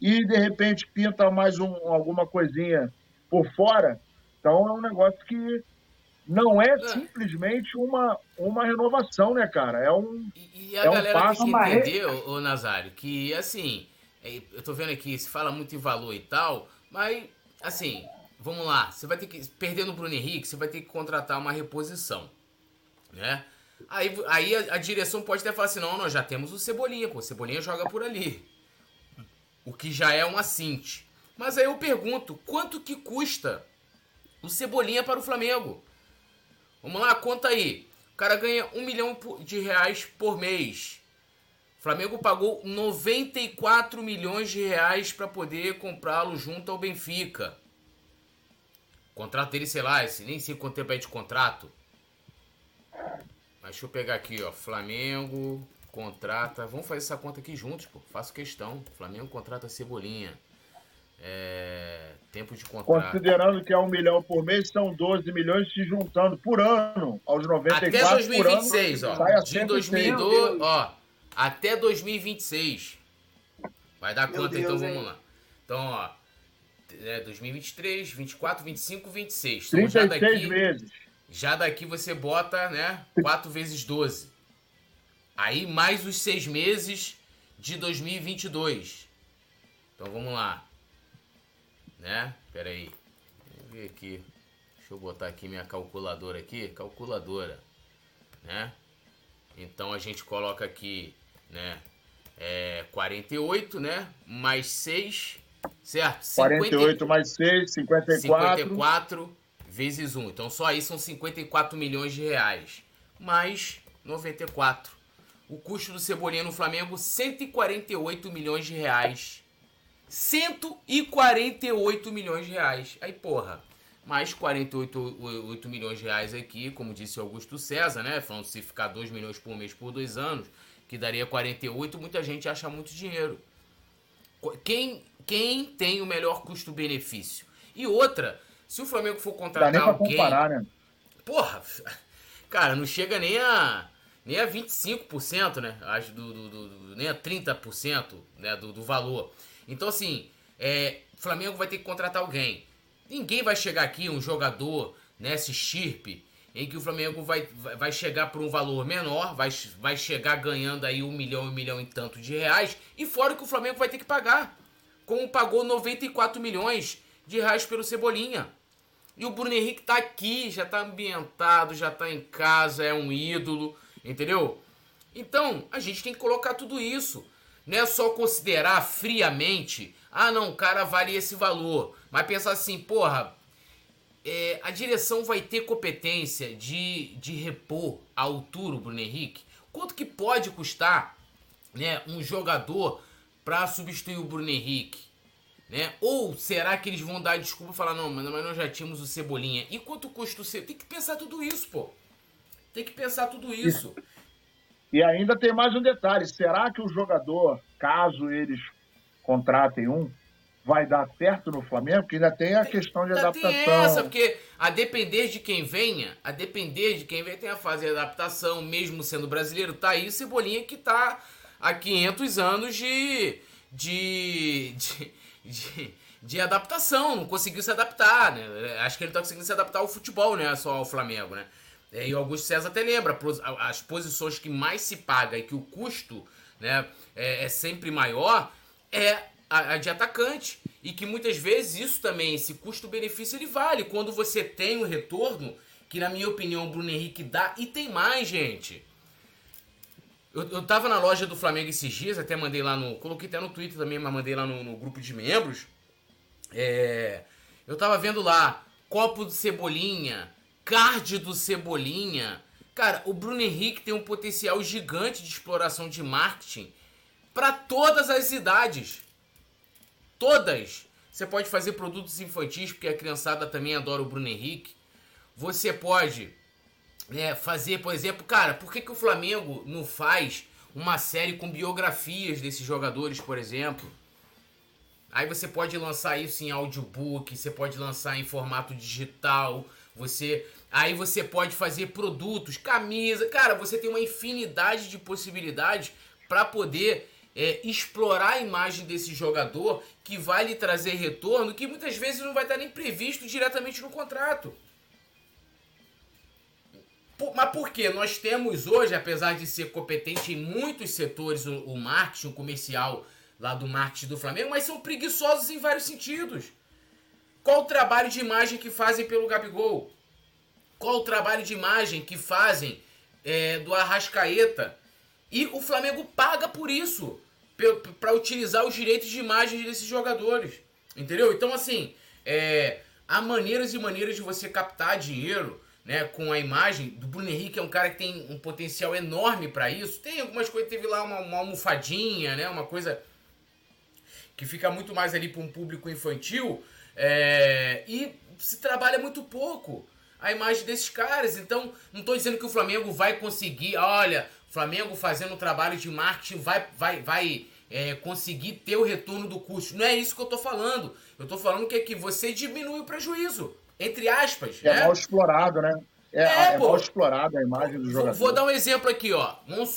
E, de repente, pinta mais um, alguma coisinha por fora. Então, é um negócio que não é, é simplesmente uma, uma renovação, né, cara? É um. E, e a é galera um passo... tem que entender, ô, Nazário, que assim, é, eu tô vendo aqui, se fala muito em valor e tal, mas assim, vamos lá, você vai ter que. Perdendo o Bruno Henrique, você vai ter que contratar uma reposição. Né? Aí, aí a, a, direção pode até falar assim: não, nós já temos o Cebolinha, pô, o Cebolinha joga por ali. O que já é um assinte. Mas aí eu pergunto: quanto que custa o Cebolinha para o Flamengo? Vamos lá, conta aí. O cara ganha um milhão de reais por mês. O Flamengo pagou 94 milhões de reais para poder comprá-lo junto ao Benfica. O contrato dele, sei lá, esse, nem sei quanto tempo é de contrato. Mas deixa eu pegar aqui, ó. Flamengo contrata. Vamos fazer essa conta aqui juntos, pô. Faço questão. Flamengo contrata Cebolinha. É, tempo de contrato. Considerando que é um milhão por mês, são 12 milhões se juntando por ano aos 94 Até 2026, ano, ó. De 2002, ó. Até 2026. Vai dar Meu conta, então Deus, então vamos lá. Então, ó. É 2023, 24, 25, 26. Então, 36 já daqui, meses. Já daqui você bota, né? 4 vezes 12. Aí mais os 6 meses de 2022. Então vamos lá né? Pera aí. Vamos ver aqui. Deixa eu botar aqui minha calculadora aqui. Calculadora, né? Então a gente coloca aqui, né? É 48, né? Mais 6, certo? 48 mais 6, 54. 54 vezes 1. Então só aí são 54 milhões de reais. Mais 94. O custo do Cebolinha no Flamengo, 148 milhões de reais 148 milhões de reais. Aí, porra, mais 48 milhões de reais aqui, como disse Augusto César, né? Falando se ficar 2 milhões por mês por dois anos, que daria 48, muita gente acha muito dinheiro. Quem, quem tem o melhor custo-benefício? E outra, se o Flamengo for contratar Dá nem pra alguém... comparar, né? Porra, (laughs) cara, não chega nem a nem a 25%, né? Acho do, do, do, nem a 30% né? do, do valor. Então, assim, é, Flamengo vai ter que contratar alguém. Ninguém vai chegar aqui, um jogador nessa estirpe, em que o Flamengo vai, vai chegar por um valor menor, vai, vai chegar ganhando aí um milhão, um milhão e tanto de reais, e fora que o Flamengo vai ter que pagar, como pagou 94 milhões de reais pelo Cebolinha. E o Bruno Henrique tá aqui, já tá ambientado, já tá em casa, é um ídolo, entendeu? Então, a gente tem que colocar tudo isso. Não é só considerar friamente, ah não, o cara vale esse valor. Mas pensar assim, porra, é, a direção vai ter competência de, de repor a altura o Bruno Henrique? Quanto que pode custar né, um jogador para substituir o Bruno Henrique? Né? Ou será que eles vão dar desculpa e falar, não, mas nós já tínhamos o Cebolinha. E quanto custa o Cebolinha? Tem que pensar tudo isso, pô. Tem que pensar tudo isso. E ainda tem mais um detalhe: será que o jogador, caso eles contratem um, vai dar certo no Flamengo? Porque ainda tem a questão de ainda adaptação. Tem essa, porque a depender de quem venha, a depender de quem venha, tem a fase de adaptação, mesmo sendo brasileiro. Tá aí o Cebolinha que tá há 500 anos de. de. de, de, de adaptação, não conseguiu se adaptar, né? Acho que ele tá conseguindo se adaptar ao futebol, né? Só ao Flamengo, né? É, e o Augusto César até lembra, as posições que mais se paga e que o custo né, é, é sempre maior é a, a, de atacante. E que muitas vezes isso também, esse custo-benefício, ele vale. Quando você tem o retorno, que na minha opinião o Bruno Henrique dá, e tem mais, gente. Eu, eu tava na loja do Flamengo esses dias, até mandei lá no. Coloquei até no Twitter também, mas mandei lá no, no grupo de membros. É, eu tava vendo lá, copo de cebolinha, card do Cebolinha. Cara, o Bruno Henrique tem um potencial gigante de exploração de marketing para todas as idades. Todas. Você pode fazer produtos infantis, porque a criançada também adora o Bruno Henrique. você pode é, fazer, por exemplo, cara, por que, que o Flamengo não faz uma série com biografias desses jogadores, por exemplo? Aí você pode lançar isso em audiobook, você pode lançar em formato digital, você aí você pode fazer produtos, camisa, cara, você tem uma infinidade de possibilidades para poder é, explorar a imagem desse jogador que vai lhe trazer retorno, que muitas vezes não vai estar nem previsto diretamente no contrato. Mas por quê? Nós temos hoje, apesar de ser competente em muitos setores, o, o marketing o comercial lá do marketing do Flamengo, mas são preguiçosos em vários sentidos. Qual o trabalho de imagem que fazem pelo Gabigol? Qual o trabalho de imagem que fazem é, do Arrascaeta? E o Flamengo paga por isso, para utilizar os direitos de imagem desses jogadores. Entendeu? Então, assim, é, há maneiras e maneiras de você captar dinheiro né, com a imagem do Bruno Henrique, é um cara que tem um potencial enorme para isso. Tem algumas coisas, teve lá uma, uma almofadinha, né, uma coisa que fica muito mais ali para um público infantil, é, e se trabalha muito pouco a imagem desses caras. Então, não estou dizendo que o Flamengo vai conseguir, olha, o Flamengo fazendo um trabalho de marketing vai, vai, vai é, conseguir ter o retorno do custo. Não é isso que eu estou falando. Eu estou falando que é que você diminui o prejuízo. Entre aspas. É né? mal explorado, né? É, é, é mal explorado a imagem do jogador. Vou dar um exemplo aqui, ó. Vamos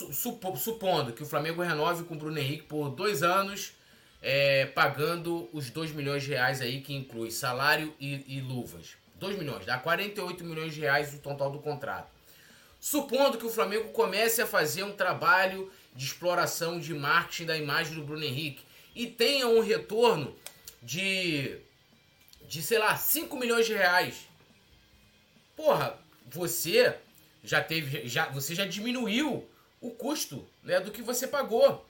supondo que o Flamengo renove com o Bruno Henrique por dois anos, é, pagando os 2 milhões de reais aí, que inclui salário e, e luvas. 2 milhões, dá 48 milhões de reais o total do contrato. Supondo que o Flamengo comece a fazer um trabalho de exploração de marketing da imagem do Bruno Henrique e tenha um retorno de de, sei lá, 5 milhões de reais. Porra, você já teve. Já, você já diminuiu o custo né, do que você pagou.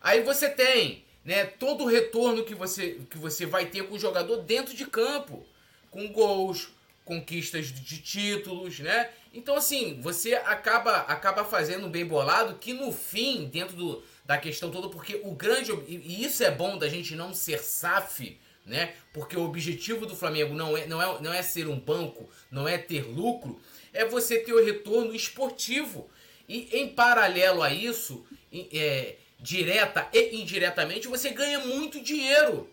Aí você tem né, todo o retorno que você, que você vai ter com o jogador dentro de campo. Com gols, conquistas de títulos, né? Então, assim, você acaba, acaba fazendo bem bolado que no fim, dentro do, da questão toda, porque o grande. E isso é bom da gente não ser SAF né? Porque o objetivo do Flamengo não é, não, é, não é ser um banco, não é ter lucro, é você ter o retorno esportivo. E em paralelo a isso, é, direta e indiretamente, você ganha muito dinheiro.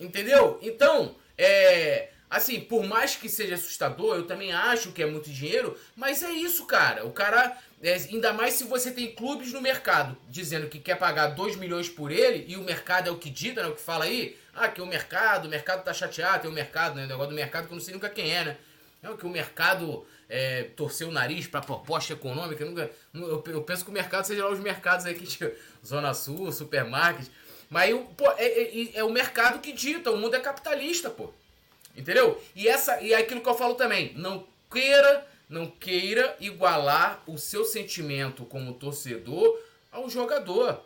Entendeu? Então, é, assim, por mais que seja assustador, eu também acho que é muito dinheiro, mas é isso, cara. O cara, é, ainda mais se você tem clubes no mercado dizendo que quer pagar 2 milhões por ele e o mercado é o que dita, né, o que fala aí, ah, que o mercado, o mercado tá chateado, tem o mercado, né? O negócio do mercado que eu não sei nunca quem é, né? É que o mercado é, torceu o nariz para proposta econômica. Nunca, eu, eu, penso que o mercado seja lá os mercados aí que (laughs) Zona Sul, supermarkets. Mas pô, é, é, é, o mercado que dita, o mundo é capitalista, pô. Entendeu? E, essa, e é aquilo que eu falo também. Não queira, não queira igualar o seu sentimento como torcedor ao jogador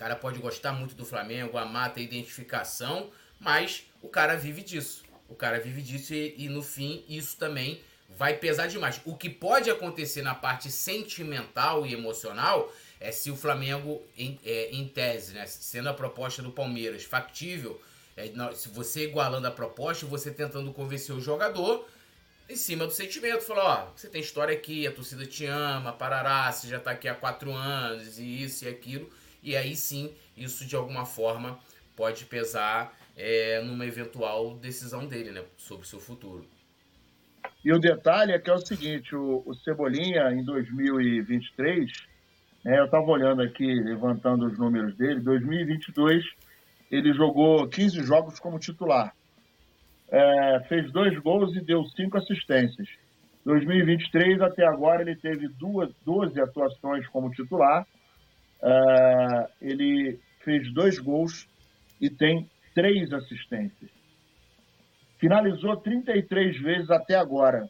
cara pode gostar muito do Flamengo, amar, ter identificação, mas o cara vive disso. O cara vive disso e, e no fim isso também vai pesar demais. O que pode acontecer na parte sentimental e emocional é se o Flamengo, em, é, em tese, né, sendo a proposta do Palmeiras factível, é, se você igualando a proposta, você tentando convencer o jogador em cima do sentimento, falar, ó, você tem história aqui, a torcida te ama, parará, você já tá aqui há quatro anos, e isso e aquilo e aí sim isso de alguma forma pode pesar é, numa eventual decisão dele né, sobre o seu futuro. E o detalhe é que é o seguinte, o, o Cebolinha em 2023, né, eu estava olhando aqui, levantando os números dele, 2022 ele jogou 15 jogos como titular. É, fez dois gols e deu cinco assistências. 2023 até agora ele teve duas, 12 atuações como titular Uh, ele fez dois gols e tem três assistências. Finalizou 33 vezes até agora.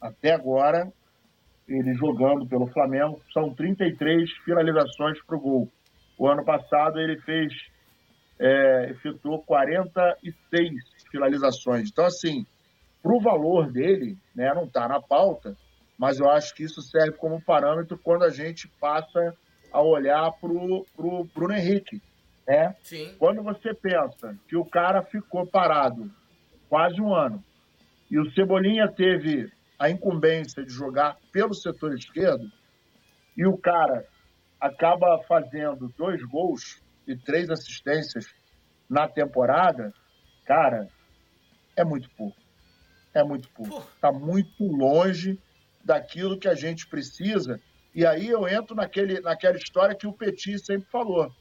Até agora, ele jogando pelo Flamengo, são 33 finalizações para o gol. O ano passado ele fez, é, efetuou 46 finalizações. Então, assim, para o valor dele, né, não está na pauta, mas eu acho que isso serve como parâmetro quando a gente passa a olhar para o Bruno Henrique. Né? Sim. Quando você pensa que o cara ficou parado quase um ano, e o Cebolinha teve a incumbência de jogar pelo setor esquerdo, e o cara acaba fazendo dois gols e três assistências na temporada, cara, é muito pouco. É muito pouco. Está muito longe daquilo que a gente precisa. E aí eu entro naquele, naquela história que o Petit sempre falou.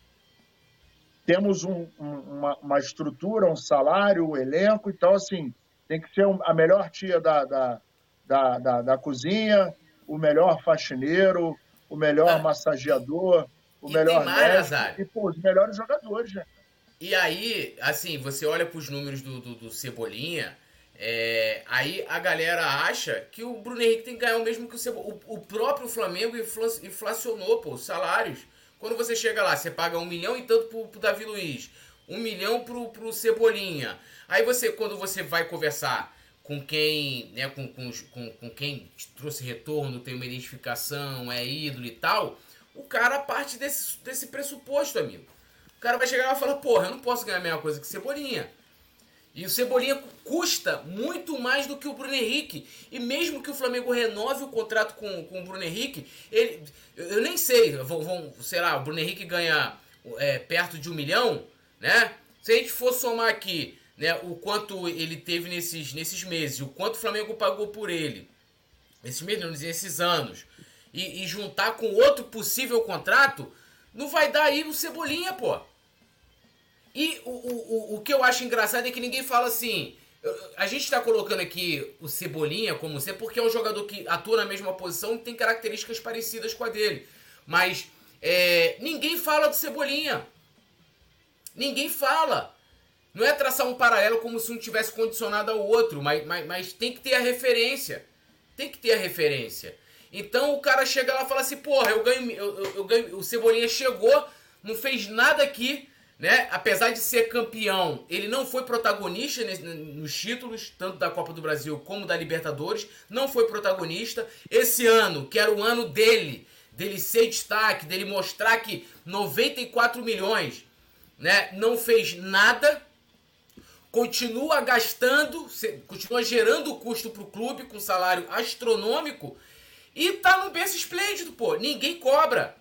Temos um, um, uma, uma, estrutura, um salário, um elenco, então, assim, tem que ser a melhor tia da, da, da, da, da cozinha, o melhor faxineiro, o melhor é. massageador, o e melhor mais, médico, e pô, os melhores jogadores, né? E aí, assim, você olha para os números do, do, do Cebolinha, é, aí a galera acha que o Bruno Henrique tem que ganhar o mesmo que o Cebolinha. O, o próprio Flamengo inflacionou, pô, os salários. Quando você chega lá, você paga um milhão e tanto pro, pro Davi Luiz, um milhão pro, pro Cebolinha. Aí você, quando você vai conversar com quem, né, com, com, com, com quem trouxe retorno, tem uma identificação, é ídolo e tal, o cara parte desse, desse pressuposto, amigo. O cara vai chegar lá e falar, porra, eu não posso ganhar a mesma coisa que Cebolinha. E o Cebolinha custa muito mais do que o Bruno Henrique. E mesmo que o Flamengo renove o contrato com, com o Bruno Henrique, ele, eu nem sei, vão, vão, sei lá, o Bruno Henrique ganha é, perto de um milhão, né? Se a gente for somar aqui né, o quanto ele teve nesses, nesses meses, o quanto o Flamengo pagou por ele, esses meses, esses anos, e, e juntar com outro possível contrato, não vai dar aí o Cebolinha, pô. E o, o, o que eu acho engraçado é que ninguém fala assim. A gente está colocando aqui o Cebolinha como ser porque é um jogador que atua na mesma posição e tem características parecidas com a dele. Mas é, ninguém fala do Cebolinha. Ninguém fala. Não é traçar um paralelo como se um tivesse condicionado ao outro, mas, mas, mas tem que ter a referência. Tem que ter a referência. Então o cara chega lá e fala assim: porra, eu ganho, eu, eu, ganho. O Cebolinha chegou, não fez nada aqui né? Apesar de ser campeão, ele não foi protagonista nos títulos, tanto da Copa do Brasil como da Libertadores, não foi protagonista. Esse ano, que era o ano dele, dele ser destaque, dele mostrar que 94 milhões, né, não fez nada, continua gastando, continua gerando custo para o clube com salário astronômico e tá no berço esplêndido, pô. Ninguém cobra.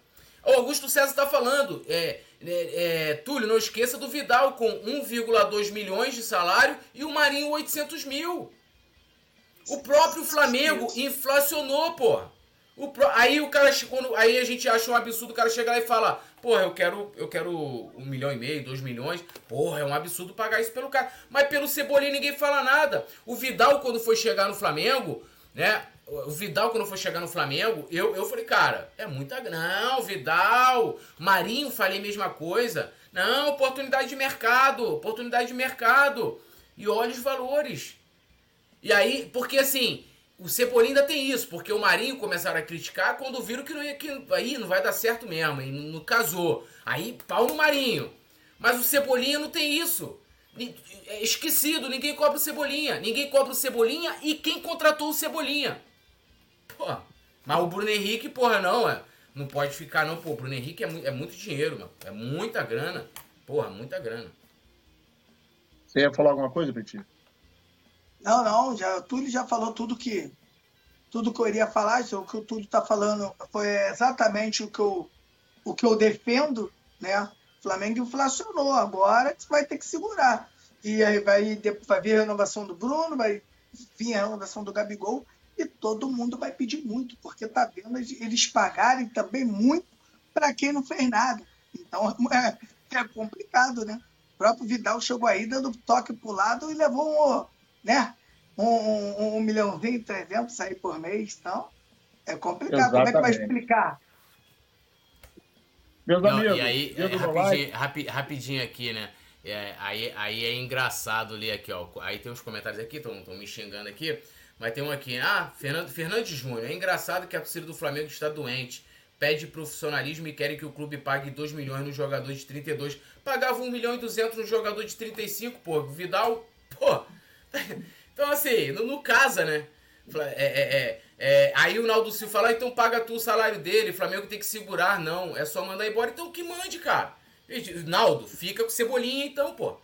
O Augusto César tá falando, é, é, é, Túlio, não esqueça do Vidal com 1,2 milhões de salário e o Marinho 800 mil. O próprio Flamengo inflacionou, porra. O pro... Aí o cara quando aí a gente acha um absurdo o cara chegar lá e falar, porra, eu quero, eu quero um milhão e meio, dois milhões. Porra, é um absurdo pagar isso pelo cara. Mas pelo Cebolinha ninguém fala nada. O Vidal, quando foi chegar no Flamengo, né? O Vidal, quando foi chegar no Flamengo, eu, eu falei, cara, é muita grana. Vidal, Marinho, falei a mesma coisa. Não, oportunidade de mercado, oportunidade de mercado. E olha os valores. E aí, porque assim, o Cebolinha ainda tem isso, porque o Marinho começaram a criticar quando viram que não ia que aí não vai dar certo mesmo, e não, casou. Aí pau no Marinho. Mas o Cebolinha não tem isso. É esquecido, ninguém cobra o Cebolinha. Ninguém cobra o Cebolinha e quem contratou o Cebolinha. Pô, mas o Bruno Henrique, porra, não, é. Não pode ficar, não, pô. O Bruno Henrique é, mu é muito dinheiro, mano. É muita grana. Porra, muita grana. Você ia falar alguma coisa, Petit? Não, não, já, o Túlio já falou tudo que tudo que eu iria falar, o que o Túlio está falando foi exatamente o que eu, o que eu defendo, né? O Flamengo inflacionou, agora vai ter que segurar. E aí vai, vai vir a renovação do Bruno, vai vir a renovação do Gabigol, e todo mundo vai pedir muito, porque está vendo eles pagarem também muito para quem não fez nada. Então (laughs) é, é, complicado, né? O próprio Vidal chegou aí dando toque para o lado e levou um, né? um, um, um milhãozinho, 300 aí por mês. Então é complicado. Exatamente. Como é que vai explicar? Meus não, amigos, e aí, é, rapidinho, rapi, rapidinho aqui, né? É, aí, aí é engraçado ler aqui, ó. Aí tem uns comentários aqui, estão me xingando aqui. Mas tem um aqui, ah, Fernando, Fernandes Júnior. É engraçado que a torcida do Flamengo está doente. Pede profissionalismo e querem que o clube pague 2 milhões no jogador de 32. Pagava 1 milhão e 200 no jogador de 35, pô. Vidal, pô. (laughs) Então, assim, não, casa, né? É, é, é, é, aí o Naldo Silva fala, ah, então paga tu o salário dele, Flamengo tem que segurar. Não, é só mandar embora. Então que mande, cara. Naldo, fica com cebolinha então, pô.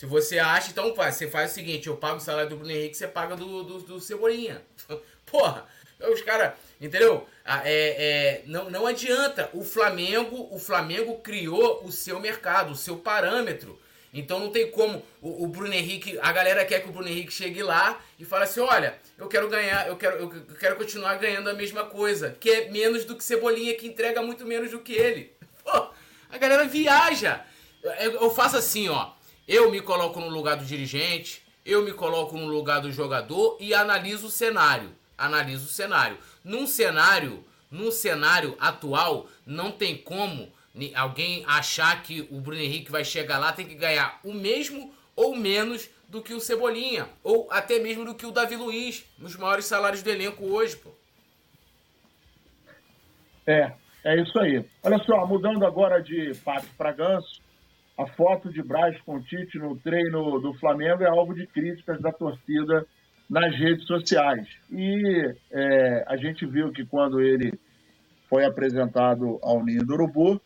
Se você acha, então você faz o seguinte: eu pago o salário do Bruno Henrique, você paga do, do, do Cebolinha. (laughs) Porra, os caras, entendeu? Ah, é, é, não, não adianta. O Flamengo, o Flamengo criou o seu mercado, o seu parâmetro. Então não tem como o, o, Bruno Henrique, a galera quer que o Bruno Henrique chegue lá e fale assim, olha, eu quero ganhar, eu quero, eu quero continuar ganhando a mesma coisa, que é menos do que Cebolinha, que entrega muito menos do que ele. (laughs) Pô, a galera viaja. Eu, eu faço assim, ó. Eu me coloco no lugar do dirigente, eu me coloco no lugar do jogador e analiso o cenário. Analiso o cenário. Num cenário, num cenário atual, não tem como alguém achar que o Bruno Henrique vai chegar lá tem que ganhar o mesmo ou menos do que o Cebolinha, ou até mesmo do que o Davi Luiz, nos maiores salários do elenco hoje, pô. É, é isso aí. Olha só, mudando agora de pato para ganso, a foto de Braz com Tite no treino do Flamengo é alvo de críticas da torcida nas redes sociais. E é, a gente viu que quando ele foi apresentado ao Ninho do Urubu,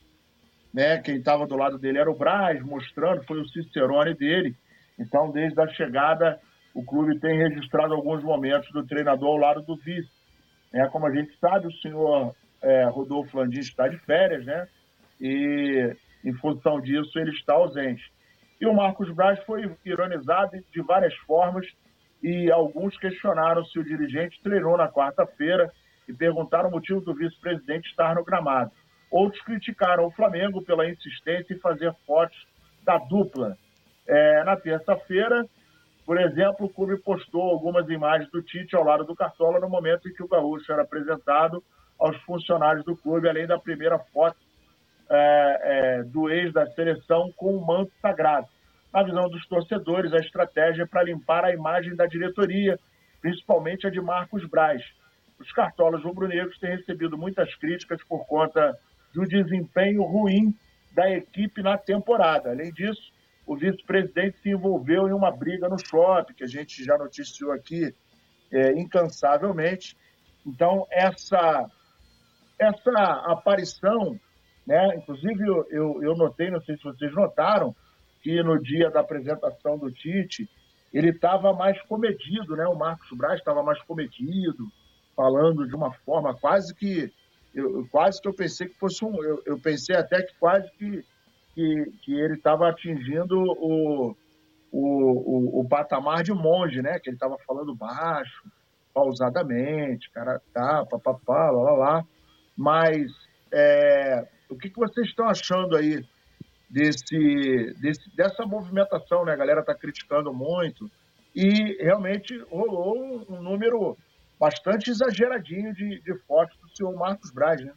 né? Quem estava do lado dele era o Braz, mostrando, foi o Cicerone dele. Então, desde a chegada, o clube tem registrado alguns momentos do treinador ao lado do vice. É, como a gente sabe, o senhor é, Rodolfo Landim está de férias, né? E, em função disso, ele está ausente. E o Marcos Braz foi ironizado de várias formas e alguns questionaram se o dirigente treinou na quarta-feira e perguntaram o motivo do vice-presidente estar no gramado. Outros criticaram o Flamengo pela insistência em fazer fotos da dupla. É, na terça-feira, por exemplo, o clube postou algumas imagens do Tite ao lado do Cartola no momento em que o Gaúcho era apresentado aos funcionários do clube, além da primeira foto é, é, do ex da seleção com o manto sagrado. Na visão dos torcedores, a estratégia é para limpar a imagem da diretoria, principalmente a de Marcos Braz. Os cartolas rubro-negros têm recebido muitas críticas por conta do desempenho ruim da equipe na temporada. Além disso, o vice-presidente se envolveu em uma briga no shopping, que a gente já noticiou aqui é, incansavelmente. Então, essa, essa aparição, né, inclusive eu, eu, eu notei, não sei se vocês notaram, que no dia da apresentação do Tite, ele estava mais comedido, né? O Marcos Braz estava mais comedido, falando de uma forma quase que eu, quase que eu pensei que fosse um. Eu, eu pensei até que quase que, que, que ele estava atingindo o, o, o, o, patamar de monge, né? Que ele estava falando baixo, pausadamente, cara, tá, papapá, lá, lá, lá. Mas é, o que, que vocês estão achando aí desse, desse, dessa movimentação, né? A galera está criticando muito e realmente rolou um número bastante exageradinho de, de fotos do senhor Marcos Braz, né?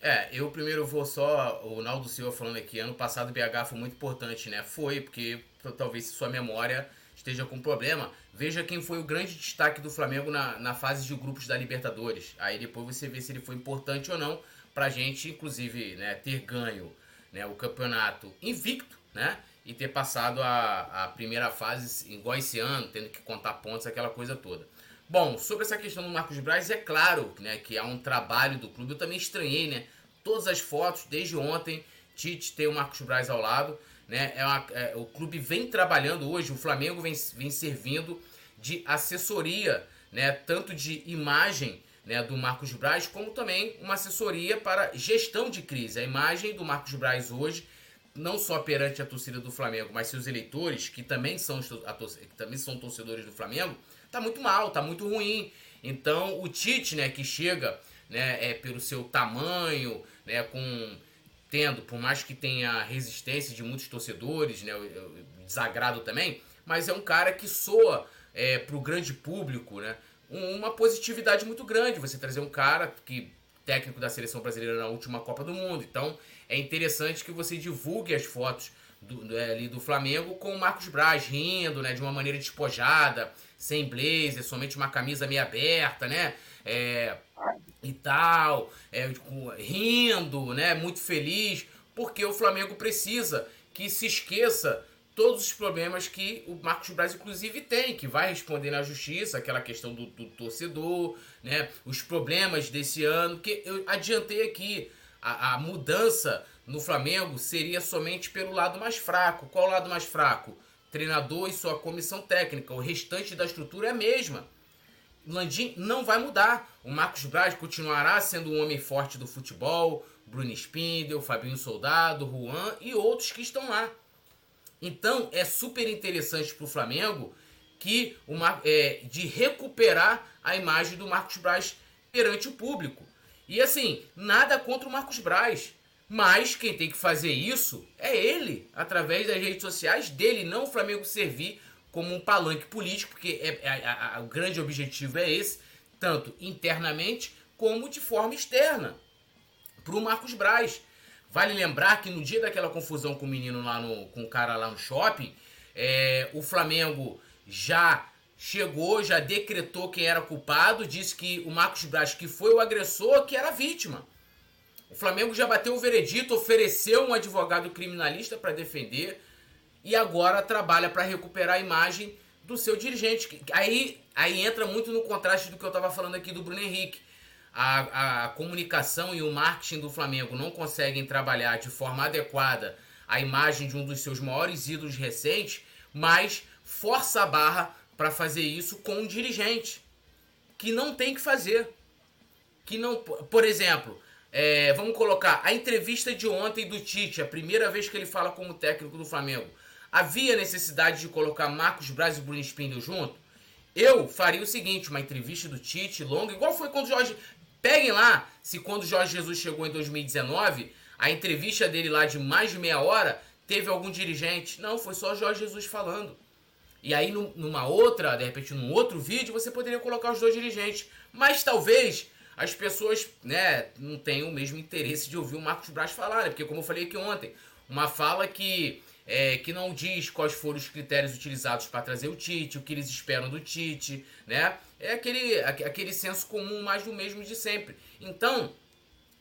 É, eu primeiro vou só. O Naldo Silva falando aqui, ano passado o BH foi muito importante, né? Foi, porque talvez sua memória esteja com problema. Veja quem foi o grande destaque do Flamengo na, na fase de grupos da Libertadores. Aí depois você vê se ele foi importante ou não pra gente, inclusive, né, ter ganho né, o campeonato invicto, né? E ter passado a, a primeira fase igual esse ano, tendo que contar pontos, aquela coisa toda. Bom, sobre essa questão do Marcos Braz, é claro né, que há um trabalho do clube. Eu também estranhei, né? Todas as fotos, desde ontem, Tite tem o Marcos Braz ao lado. Né? É, uma, é o clube vem trabalhando hoje, o Flamengo vem, vem servindo de assessoria, né? tanto de imagem né, do Marcos Braz, como também uma assessoria para gestão de crise. A imagem do Marcos Braz hoje não só perante a torcida do Flamengo, mas seus eleitores, que também são, que também são torcedores do Flamengo, tá muito mal, tá muito ruim. Então o Tite, né, que chega, né, é pelo seu tamanho, né, com tendo, por mais que tenha resistência de muitos torcedores, né, desagrado também, mas é um cara que soa é, pro grande público, né, uma positividade muito grande. Você trazer um cara que técnico da seleção brasileira na última Copa do Mundo, então é interessante que você divulgue as fotos do, do, é, ali do Flamengo com o Marcos Braz rindo, né, de uma maneira despojada, sem blazer, somente uma camisa meio aberta, né, é, e tal, é, rindo, né, muito feliz, porque o Flamengo precisa que se esqueça todos os problemas que o Marcos Braz, inclusive, tem, que vai responder na justiça, aquela questão do, do torcedor, né, os problemas desse ano, que eu adiantei aqui, a, a mudança no Flamengo seria somente pelo lado mais fraco. Qual lado mais fraco? Treinador e sua comissão técnica. O restante da estrutura é a mesma. Landim não vai mudar. O Marcos Braz continuará sendo um homem forte do futebol. Bruno Spindel, Fabinho Soldado, Juan e outros que estão lá. Então é super interessante para o Flamengo que uma, é, de recuperar a imagem do Marcos Braz perante o público. E assim, nada contra o Marcos Braz. Mas quem tem que fazer isso é ele, através das redes sociais dele, não o Flamengo servir como um palanque político, porque é, é, a, a, o grande objetivo é esse, tanto internamente como de forma externa, para o Marcos Braz. Vale lembrar que no dia daquela confusão com o menino lá no, com o cara lá no shopping, é, o Flamengo já chegou, já decretou quem era culpado, disse que o Marcos Braz, que foi o agressor, que era a vítima. O Flamengo já bateu o veredito, ofereceu um advogado criminalista para defender e agora trabalha para recuperar a imagem do seu dirigente. Aí, aí entra muito no contraste do que eu estava falando aqui do Bruno Henrique. A, a comunicação e o marketing do Flamengo não conseguem trabalhar de forma adequada a imagem de um dos seus maiores ídolos recentes, mas força a barra para fazer isso com um dirigente que não tem que fazer. Que não, por exemplo, é, vamos colocar a entrevista de ontem do Tite, a primeira vez que ele fala como técnico do Flamengo. Havia necessidade de colocar Marcos Braz e Bruno Spindel junto? Eu faria o seguinte, uma entrevista do Tite longa, igual foi quando o Jorge... Peguem lá, se quando o Jorge Jesus chegou em 2019, a entrevista dele lá de mais de meia hora, teve algum dirigente? Não, foi só Jorge Jesus falando. E aí, numa outra, de repente, num outro vídeo, você poderia colocar os dois dirigentes. Mas talvez as pessoas né, não tenham o mesmo interesse de ouvir o Marcos Braz falar, né? porque como eu falei aqui ontem, uma fala que, é, que não diz quais foram os critérios utilizados para trazer o Tite, o que eles esperam do Tite, né? É aquele, aquele senso comum mais do mesmo de sempre. Então,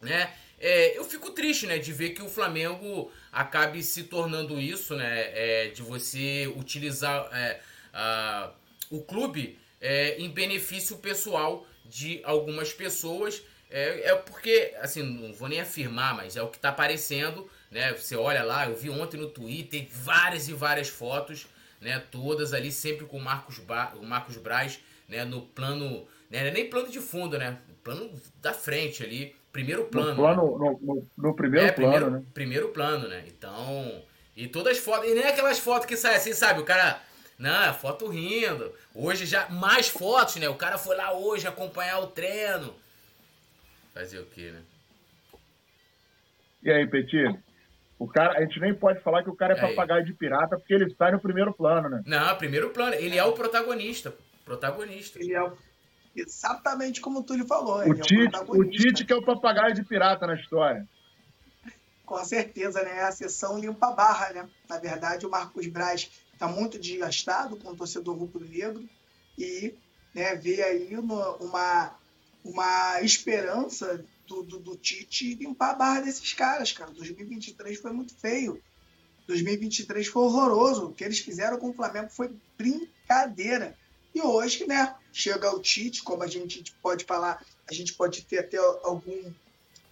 né, é, eu fico triste, né, de ver que o Flamengo acabe se tornando isso, né, é, de você utilizar é, a, o clube é, em benefício pessoal de algumas pessoas. É, é porque, assim, não vou nem afirmar, mas é o que está aparecendo, né? Você olha lá, eu vi ontem no Twitter várias e várias fotos, né? Todas ali, sempre com o Marcos, ba o Marcos Braz, né? No plano, né? Nem plano de fundo, né? Plano da frente ali, primeiro plano. No, plano, né? no, no, no, primeiro é, plano, primeiro, né? Primeiro plano, né? Então, e todas as fotos, e nem aquelas fotos que saem assim, sabe? O cara não, é foto rindo. Hoje já mais fotos, né? O cara foi lá hoje acompanhar o treino. Fazer o quê, né? E aí, Petit? O cara, a gente nem pode falar que o cara é papagaio de pirata porque ele sai no primeiro plano, né? Não, primeiro plano. Ele é o protagonista. Protagonista. Ele é exatamente como o Túlio falou. O, Tite, é o, o Tite que é o papagaio de pirata na história. Com certeza, né? É a sessão limpa barra, né? Na verdade, o Marcos Braz está muito desgastado com o torcedor rubro-negro e né, vê aí uma, uma, uma esperança do, do, do, Tite limpar a barra desses caras, cara. 2023 foi muito feio. 2023 foi horroroso. O que eles fizeram com o Flamengo foi brincadeira. E hoje, né, chega o Tite, como a gente pode falar, a gente pode ter até algum,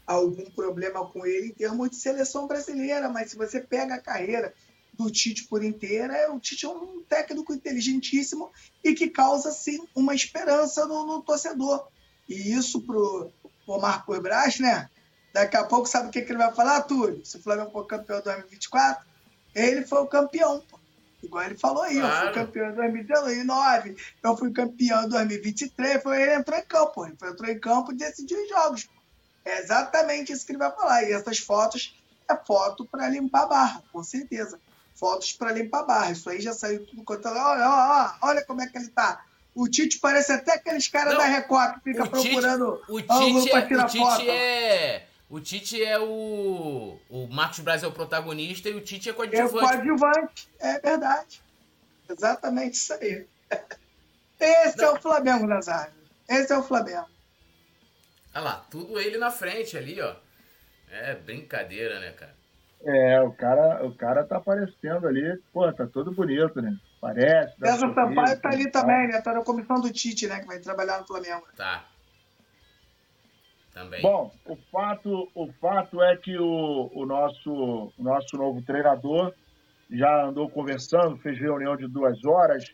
algum problema com ele em termos de seleção brasileira, mas se você pega a carreira do Tite por inteira. É, o Tite é um técnico inteligentíssimo e que causa, sim, uma esperança no, no torcedor. E isso pro, Marco Braz, né? Daqui a pouco, sabe o que, que ele vai falar, Túlio? Se o Flamengo for campeão em 2024, ele foi o campeão. Pô. Igual ele falou aí, claro. eu fui campeão em 2019, eu fui campeão em 2023, foi ele entrou em campo, ele entrou em campo e decidiu os jogos. É exatamente isso que ele vai falar. E essas fotos é foto para limpar a barra, com certeza fotos para limpar barra. Isso aí já saiu tudo quanto é olha, olha, olha como é que ele tá. O Tite parece até aqueles caras da Record que fica procurando Tite, o Tite, é, o Tite foto. É, o Tite é o. O Marcos Braz é o protagonista e o Tite é coadjuvante. É o coadjuvante, é verdade. Exatamente isso aí. Esse Não. é o Flamengo, Nazário. Esse é o Flamengo. Olha lá, tudo ele na frente ali, ó. É brincadeira, né, cara? É, o cara, o cara tá aparecendo ali, pô, tá todo bonito, né? Parece. César Sampaio tá ali também, né? Tá na comissão do Tite, né? Que vai trabalhar no Flamengo. Tá. Também. Bom, o fato, o fato é que o, o, nosso, o nosso novo treinador já andou conversando, fez reunião de duas horas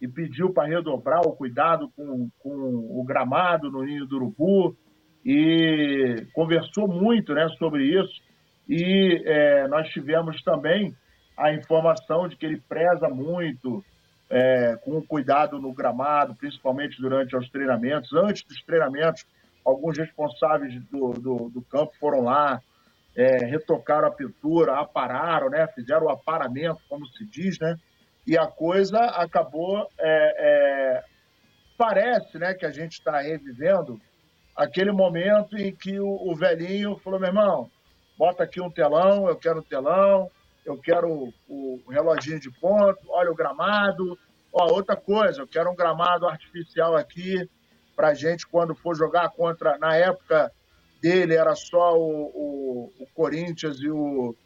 e pediu para redobrar o cuidado com, com o gramado no Ninho do Urubu e conversou muito né, sobre isso. E é, nós tivemos também a informação de que ele preza muito é, com cuidado no gramado, principalmente durante os treinamentos. Antes dos treinamentos, alguns responsáveis do, do, do campo foram lá, é, retocaram a pintura, apararam, né? fizeram o aparamento, como se diz, né? e a coisa acabou. É, é, parece né, que a gente está revivendo aquele momento em que o, o, velhinho falou: meu irmão, bota aqui um telão, eu quero um telão, eu quero o, o reloginho de ponto, olha o gramado. Ó, outra coisa, eu quero um gramado artificial aqui para gente quando for jogar contra. Na época dele era só o, o, o Corinthians e o,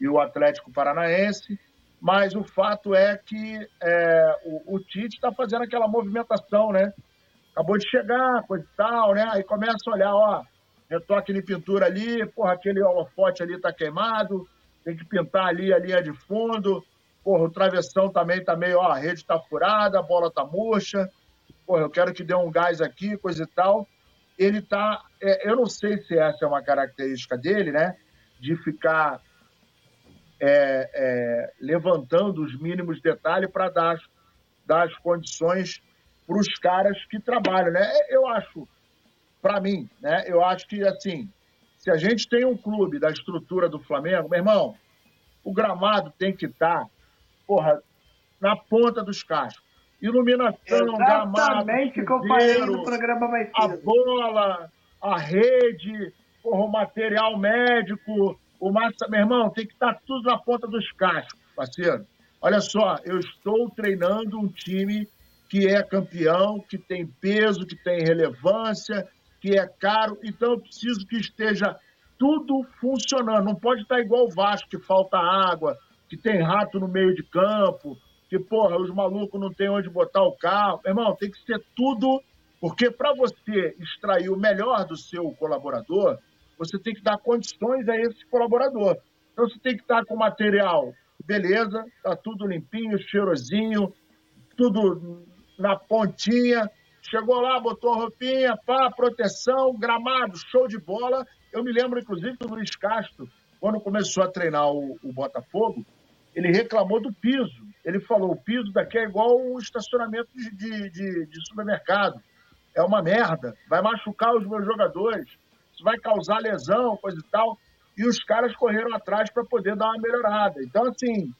e o Atlético Paranaense mas o fato é que é, o, o, Tite está fazendo aquela movimentação, né? Acabou de chegar, coisa e tal, né? Aí começa a olhar, ó, retoque de pintura ali, porra, aquele holofote ali tá queimado, tem que pintar ali a linha de fundo, porra, o travessão também tá meio, ó, a rede tá furada, a bola tá murcha, porra, eu quero que dê um gás aqui, coisa e tal. Ele tá, é, eu não sei se essa é uma característica dele, né? De ficar é, é, levantando os mínimos detalhes para dar, dar as condições para os caras que trabalham, né? Eu acho, para mim, né? Eu acho que assim, se a gente tem um clube da estrutura do Flamengo, meu irmão, o gramado tem que estar, tá, porra, na ponta dos cascos. Iluminação, Exatamente gramado, que eu falei no programa mais cedo. A bola, a rede, porra, o material médico, o massa, meu irmão, tem que estar tudo na ponta dos cascos, parceiro. Olha só, eu estou treinando um time que é campeão, que tem peso, que tem relevância, que é caro, então eu preciso que esteja tudo funcionando. Não pode estar igual o Vasco, que falta água, que tem rato no meio de campo, que, porra, os malucos não têm onde botar o carro. Irmão, tem que ser tudo, porque para você extrair o melhor do seu colaborador, você tem que dar condições a esse colaborador. Então você tem que estar com material, beleza, tá tudo limpinho, cheirosinho, tudo na pontinha. Chegou lá, botou a roupinha, pá, proteção, gramado, show de bola. Eu me lembro, inclusive, do Luiz Castro, quando começou a treinar o, o Botafogo, ele reclamou do piso. Ele falou: o piso daqui é igual um estacionamento de, de, de, de supermercado. É uma merda, vai machucar os meus jogadores vai causar lesão, coisa e tal. E os caras correram atrás para poder dar uma melhorada. Então, assim,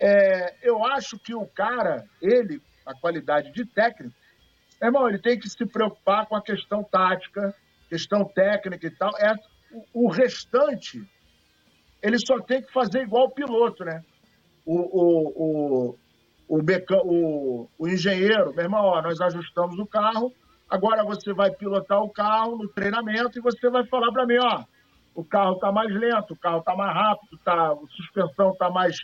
é, eu acho que o cara, ele, a qualidade de técnico, irmão, ele tem que se preocupar com a questão tática, questão técnica e tal. É, o, o restante, ele só tem que fazer igual o piloto, né? O, o, o, o, o, o engenheiro, meu irmão, ó, nós ajustamos o carro, Agora você vai pilotar o carro no treinamento e você vai falar para mim, ó, o carro está mais lento, o carro está mais rápido, tá, a suspensão está mais,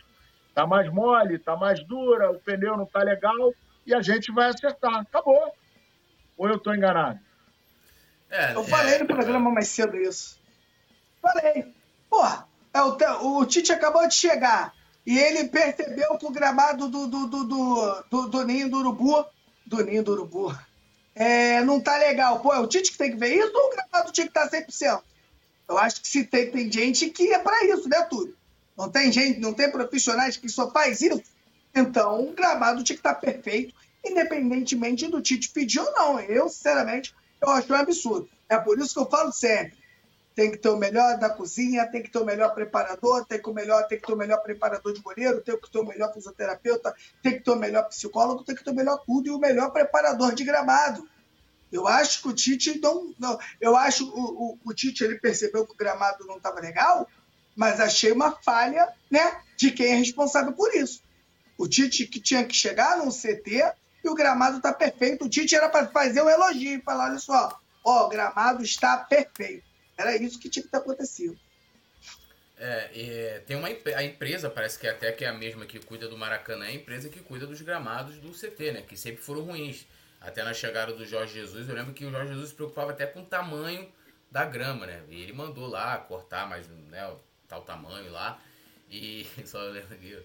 tá mais mole, está mais dura, o pneu não está legal e a gente vai acertar. Acabou. Ou eu estou enganado? É, eu falei no programa mais cedo isso. Falei. Porra, é, o, o Tite acabou de chegar e ele percebeu que o gramado do, do, do, do, do, do Ninho do Urubu, do Ninho do Urubu, é, não tá legal. Pô, é o Tite que tem que ver isso ou o gramado tinha que estar tá 100%? Eu acho que se tem, tem gente que é para isso, né, Túlio? Não tem gente, não tem profissionais que só faz isso. Então, o gramado tinha que estar tá perfeito, independentemente do Tite pedir ou não. Eu, sinceramente, eu acho um absurdo. É por isso que eu falo sempre. Tem que ter o melhor da cozinha, tem que ter o melhor preparador, tem que, o melhor, tem que ter o melhor preparador de goleiro, tem que ter o melhor fisioterapeuta, tem que ter o melhor psicólogo, tem que ter o melhor tudo e o melhor preparador de gramado. Eu acho que o Tite não. não eu acho o, o, o Tite ele percebeu que o gramado não estava legal, mas achei uma falha né, de quem é responsável por isso. O Tite que tinha que chegar num CT e o gramado está perfeito. O Tite era para fazer um elogio e falar: olha só, ó, o gramado está perfeito. Era isso que tinha que ter acontecido. É, é, tem uma a empresa, parece que até que é a mesma que cuida do Maracanã, é a empresa que cuida dos gramados do CT, né? Que sempre foram ruins. Até na chegada do Jorge Jesus, eu lembro que o Jorge Jesus se preocupava até com o tamanho da grama, né? E ele mandou lá cortar mais né, tal tamanho lá. E (laughs) só lembro aqui,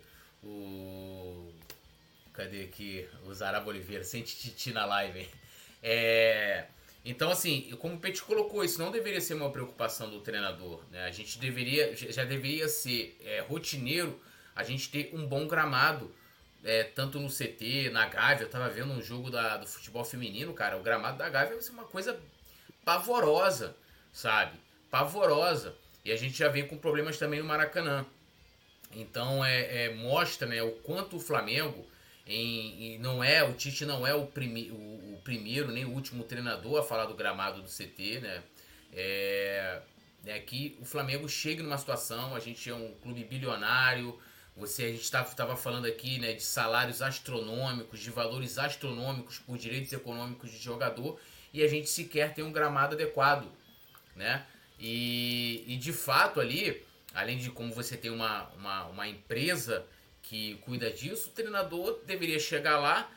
o. Cadê aqui? O Zaraba Oliveira, sente titi na live, hein? É. Então, assim, como o Petit colocou, isso não deveria ser uma preocupação do treinador. Né? A gente deveria, já deveria ser é, rotineiro a gente ter um bom gramado, é, tanto no CT, na Gávea. Eu tava vendo um jogo da, do futebol feminino, cara. O gramado da Gávea é uma coisa pavorosa, sabe? Pavorosa. E a gente já vem com problemas também no Maracanã. Então, é, é mostra né, o quanto o Flamengo em, e não é, o Tite não é o, primi, o, o, primeiro nem o último treinador a falar do gramado do CT, né? É, é que o Flamengo chega numa situação, a gente é um clube bilionário, você a gente estava falando aqui, né, de salários astronômicos, de valores astronômicos por direitos econômicos de jogador, e a gente sequer tem um gramado adequado, né? E, e de fato ali, além de como você tem uma, uma, uma empresa que cuida disso, o treinador deveria chegar lá,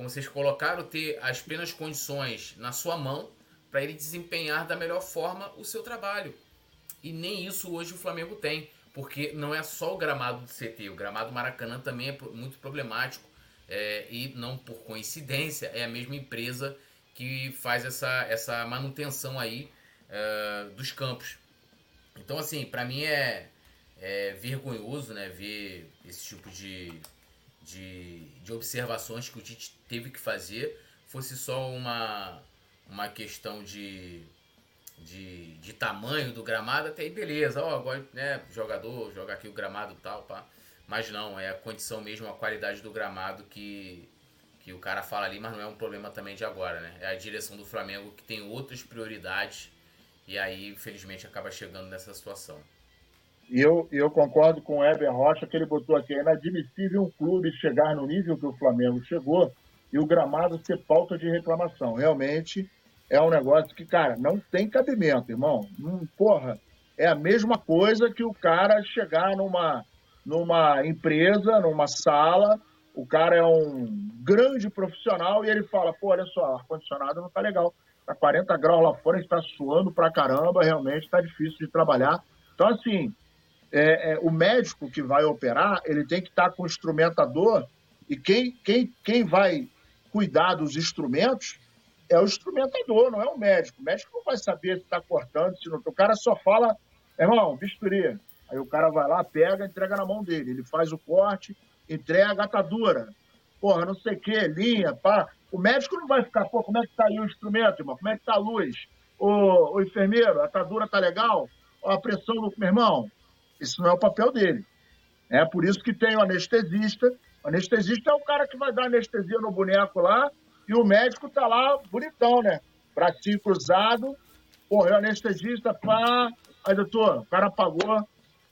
como vocês colocaram, ter as plenas condições na sua mão para ele desempenhar da melhor forma o seu trabalho. E nem isso hoje o Flamengo tem, porque não é só o gramado do CT, o gramado Maracanã também é muito problemático é, e não por coincidência é a mesma empresa que faz essa, essa manutenção aí é, dos campos. Então assim, para mim é é vergonhoso né, ver esse tipo de, de, de observações que o Tite teve que fazer. Fosse só uma, uma questão de, de, de tamanho do gramado, até aí beleza, ó, agora, né, jogador, joga aqui o gramado tal, pá. Mas não, é a condição mesmo, a qualidade do gramado que, que o cara fala ali, mas não é um problema também de agora, né? É a direção do Flamengo que tem outras prioridades e aí, infelizmente, acaba chegando nessa situação. E eu, eu concordo com o Eber Rocha, que ele botou aqui: é inadmissível um clube chegar no nível que o Flamengo chegou e o gramado ser pauta de reclamação. Realmente é um negócio que, cara, não tem cabimento, irmão. Hum, porra, é a mesma coisa que o cara chegar numa, numa empresa, numa sala, o cara é um grande profissional e ele fala: pô, olha só, ar-condicionado não tá legal. Tá 40 graus lá fora, está suando pra caramba, realmente tá difícil de trabalhar. Então, assim, é, é, o médico que vai operar, ele tem que estar com o instrumentador e quem, quem, quem vai cuidar dos instrumentos é o instrumentador, não é o médico. O médico não vai saber se está cortando, se não. O cara só fala, irmão, bisturi. Aí o cara vai lá, pega, entrega na mão dele. Ele faz o corte, entrega a atadura. Porra, não sei o que, linha, pá. O médico não vai ficar, pô, como é que tá aí o instrumento, irmão? Como é que tá a luz? O, o enfermeiro, a atadura tá legal? A pressão do. Meu irmão, isso não é o papel dele. É por isso que tem o anestesista. O anestesista é o cara que vai dar anestesia no boneco lá e o médico tá lá bonitão, né? Bracinho cruzado. Porra, o anestesista, pá. Aí, doutor, o cara apagou,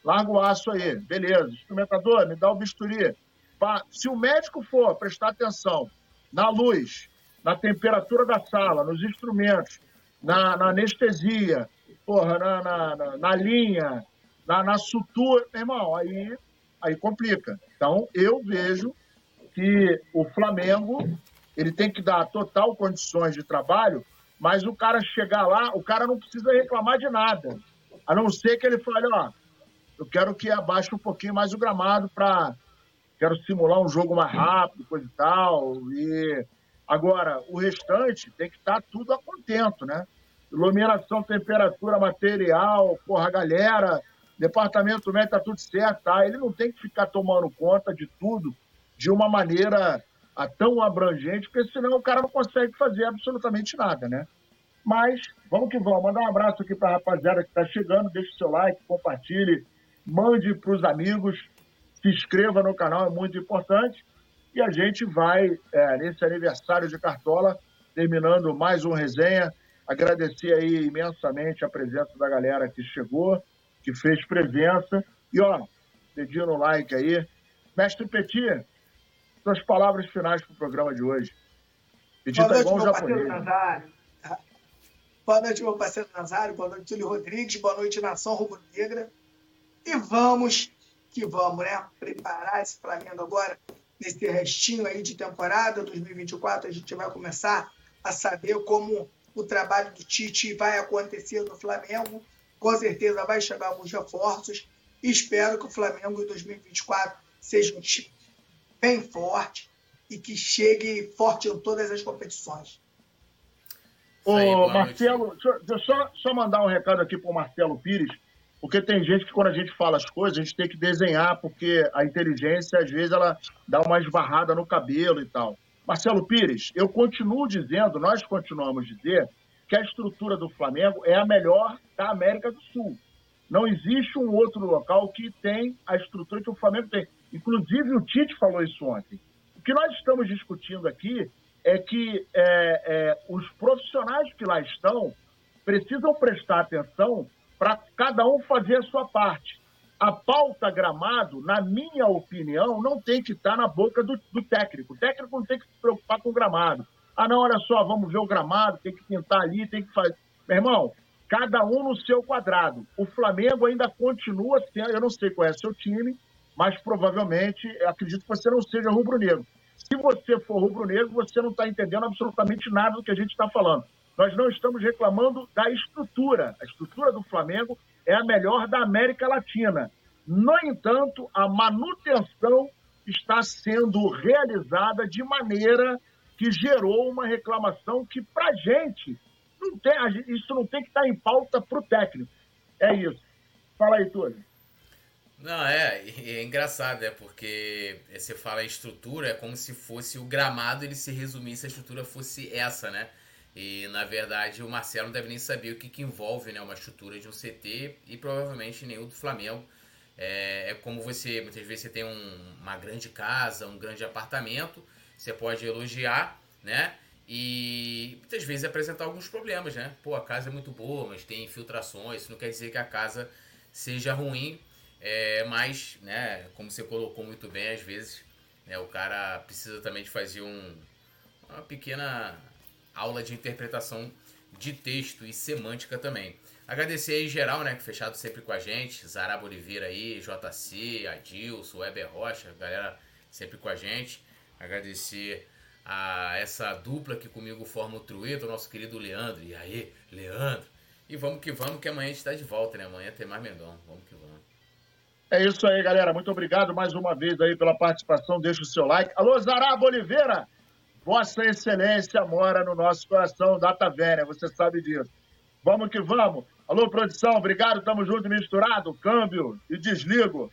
larga o aço aí. Beleza. Instrumentador, me dá o bisturi. Pá. Se o médico for prestar atenção na luz, na temperatura da sala, nos instrumentos, na, na anestesia, porra, na, na, na linha, na, na sutura, meu irmão, aí, aí complica. Então, eu vejo que o Flamengo ele tem que dar total condições de trabalho, mas o cara chegar lá, o cara não precisa reclamar de nada. A não ser que ele fale, ó, eu quero que abaixe um pouquinho mais o gramado para quero simular um jogo mais rápido, coisa e tal. E agora, o restante tem que estar tudo a contento, né? Iluminação, temperatura, material, porra, a galera, departamento médico está tudo certo, tá? Ele não tem que ficar tomando conta de tudo de uma maneira ah, tão abrangente, porque senão o cara não consegue fazer absolutamente nada, né? Mas vamos que vamos. Mandar um abraço aqui para a rapaziada que está chegando. Deixe seu like, compartilhe, mande para os amigos, se inscreva no canal, é muito importante. E a gente vai, é, nesse aniversário de Cartola, terminando mais um resenha. Agradecer aí imensamente a presença da galera que chegou que fez presença. E, ó, dedinho no like aí. Mestre Petit, suas palavras finais para o programa de hoje. Petit Boa tá noite, meu parceiro Nazário. Boa noite, meu parceiro Nazário. Boa noite, Túlio Rodrigues. Boa noite, Nação Rubro-Negra. E vamos que vamos, né? Preparar esse Flamengo agora, nesse restinho aí de temporada 2024. A gente vai começar a saber como o trabalho do Tite vai acontecer no Flamengo. Com certeza vai chegar alguns reforços. Espero que o Flamengo em 2024 seja um time bem forte e que chegue forte em todas as competições. Ô, Marcelo, deixa, deixa eu só, só mandar um recado aqui para o Marcelo Pires, porque tem gente que quando a gente fala as coisas, a gente tem que desenhar, porque a inteligência, às vezes, ela dá uma esbarrada no cabelo e tal. Marcelo Pires, eu continuo dizendo, nós continuamos a dizer, que a estrutura do Flamengo é a melhor da América do Sul. Não existe um outro local que tem a estrutura que o Flamengo tem. Inclusive, o Tite falou isso ontem. O que nós estamos discutindo aqui é que é, é, os profissionais que lá estão precisam prestar atenção para cada um fazer a sua parte. A pauta gramado, na minha opinião, não tem que estar na boca do, do técnico. O técnico não tem que se preocupar com o gramado. Ah, não, olha só, vamos ver o gramado, tem que pintar ali, tem que fazer. Meu irmão, cada um no seu quadrado. O Flamengo ainda continua sendo, eu não sei qual é seu time, mas provavelmente acredito que você não seja rubro-negro. Se você for rubro-negro, você não está entendendo absolutamente nada do que a gente está falando. Nós não estamos reclamando da estrutura. A estrutura do Flamengo é a melhor da América Latina. No entanto, a manutenção está sendo realizada de maneira que gerou uma reclamação que, para gente, isso não tem que estar tá em pauta para o técnico. É isso. Fala aí, Túlio. Não, é, é engraçado, é porque você fala estrutura, é como se fosse o gramado, ele se resumisse, a estrutura fosse essa, né? E na verdade o Marcelo não deve nem saber o que, que envolve né, uma estrutura de um CT e provavelmente o do Flamengo. É, é como você, muitas vezes você tem um, uma grande casa, um grande apartamento, você pode elogiar, né? E muitas vezes apresentar alguns problemas, né? Pô, a casa é muito boa, mas tem infiltrações, isso não quer dizer que a casa seja ruim, é, mas, né, como você colocou muito bem, às vezes né, o cara precisa também de fazer um, uma pequena aula de interpretação de texto e semântica também. Agradecer aí geral, né, que fechado sempre com a gente, Zaraba Oliveira aí, JC, Adilson, Weber Rocha, galera sempre com a gente. Agradecer a essa dupla que comigo forma o Trueto, o nosso querido Leandro. E aí, Leandro? E vamos que vamos, que amanhã a gente está de volta, né? Amanhã tem mais Mengão. Vamos que vamos. É isso aí, galera. Muito obrigado mais uma vez aí pela participação. Deixa o seu like. Alô, Zaraba Oliveira! Vossa Excelência mora no nosso coração, data velha, você sabe disso. Vamos que vamos. Alô, produção, obrigado, tamo junto misturado. Câmbio e desligo.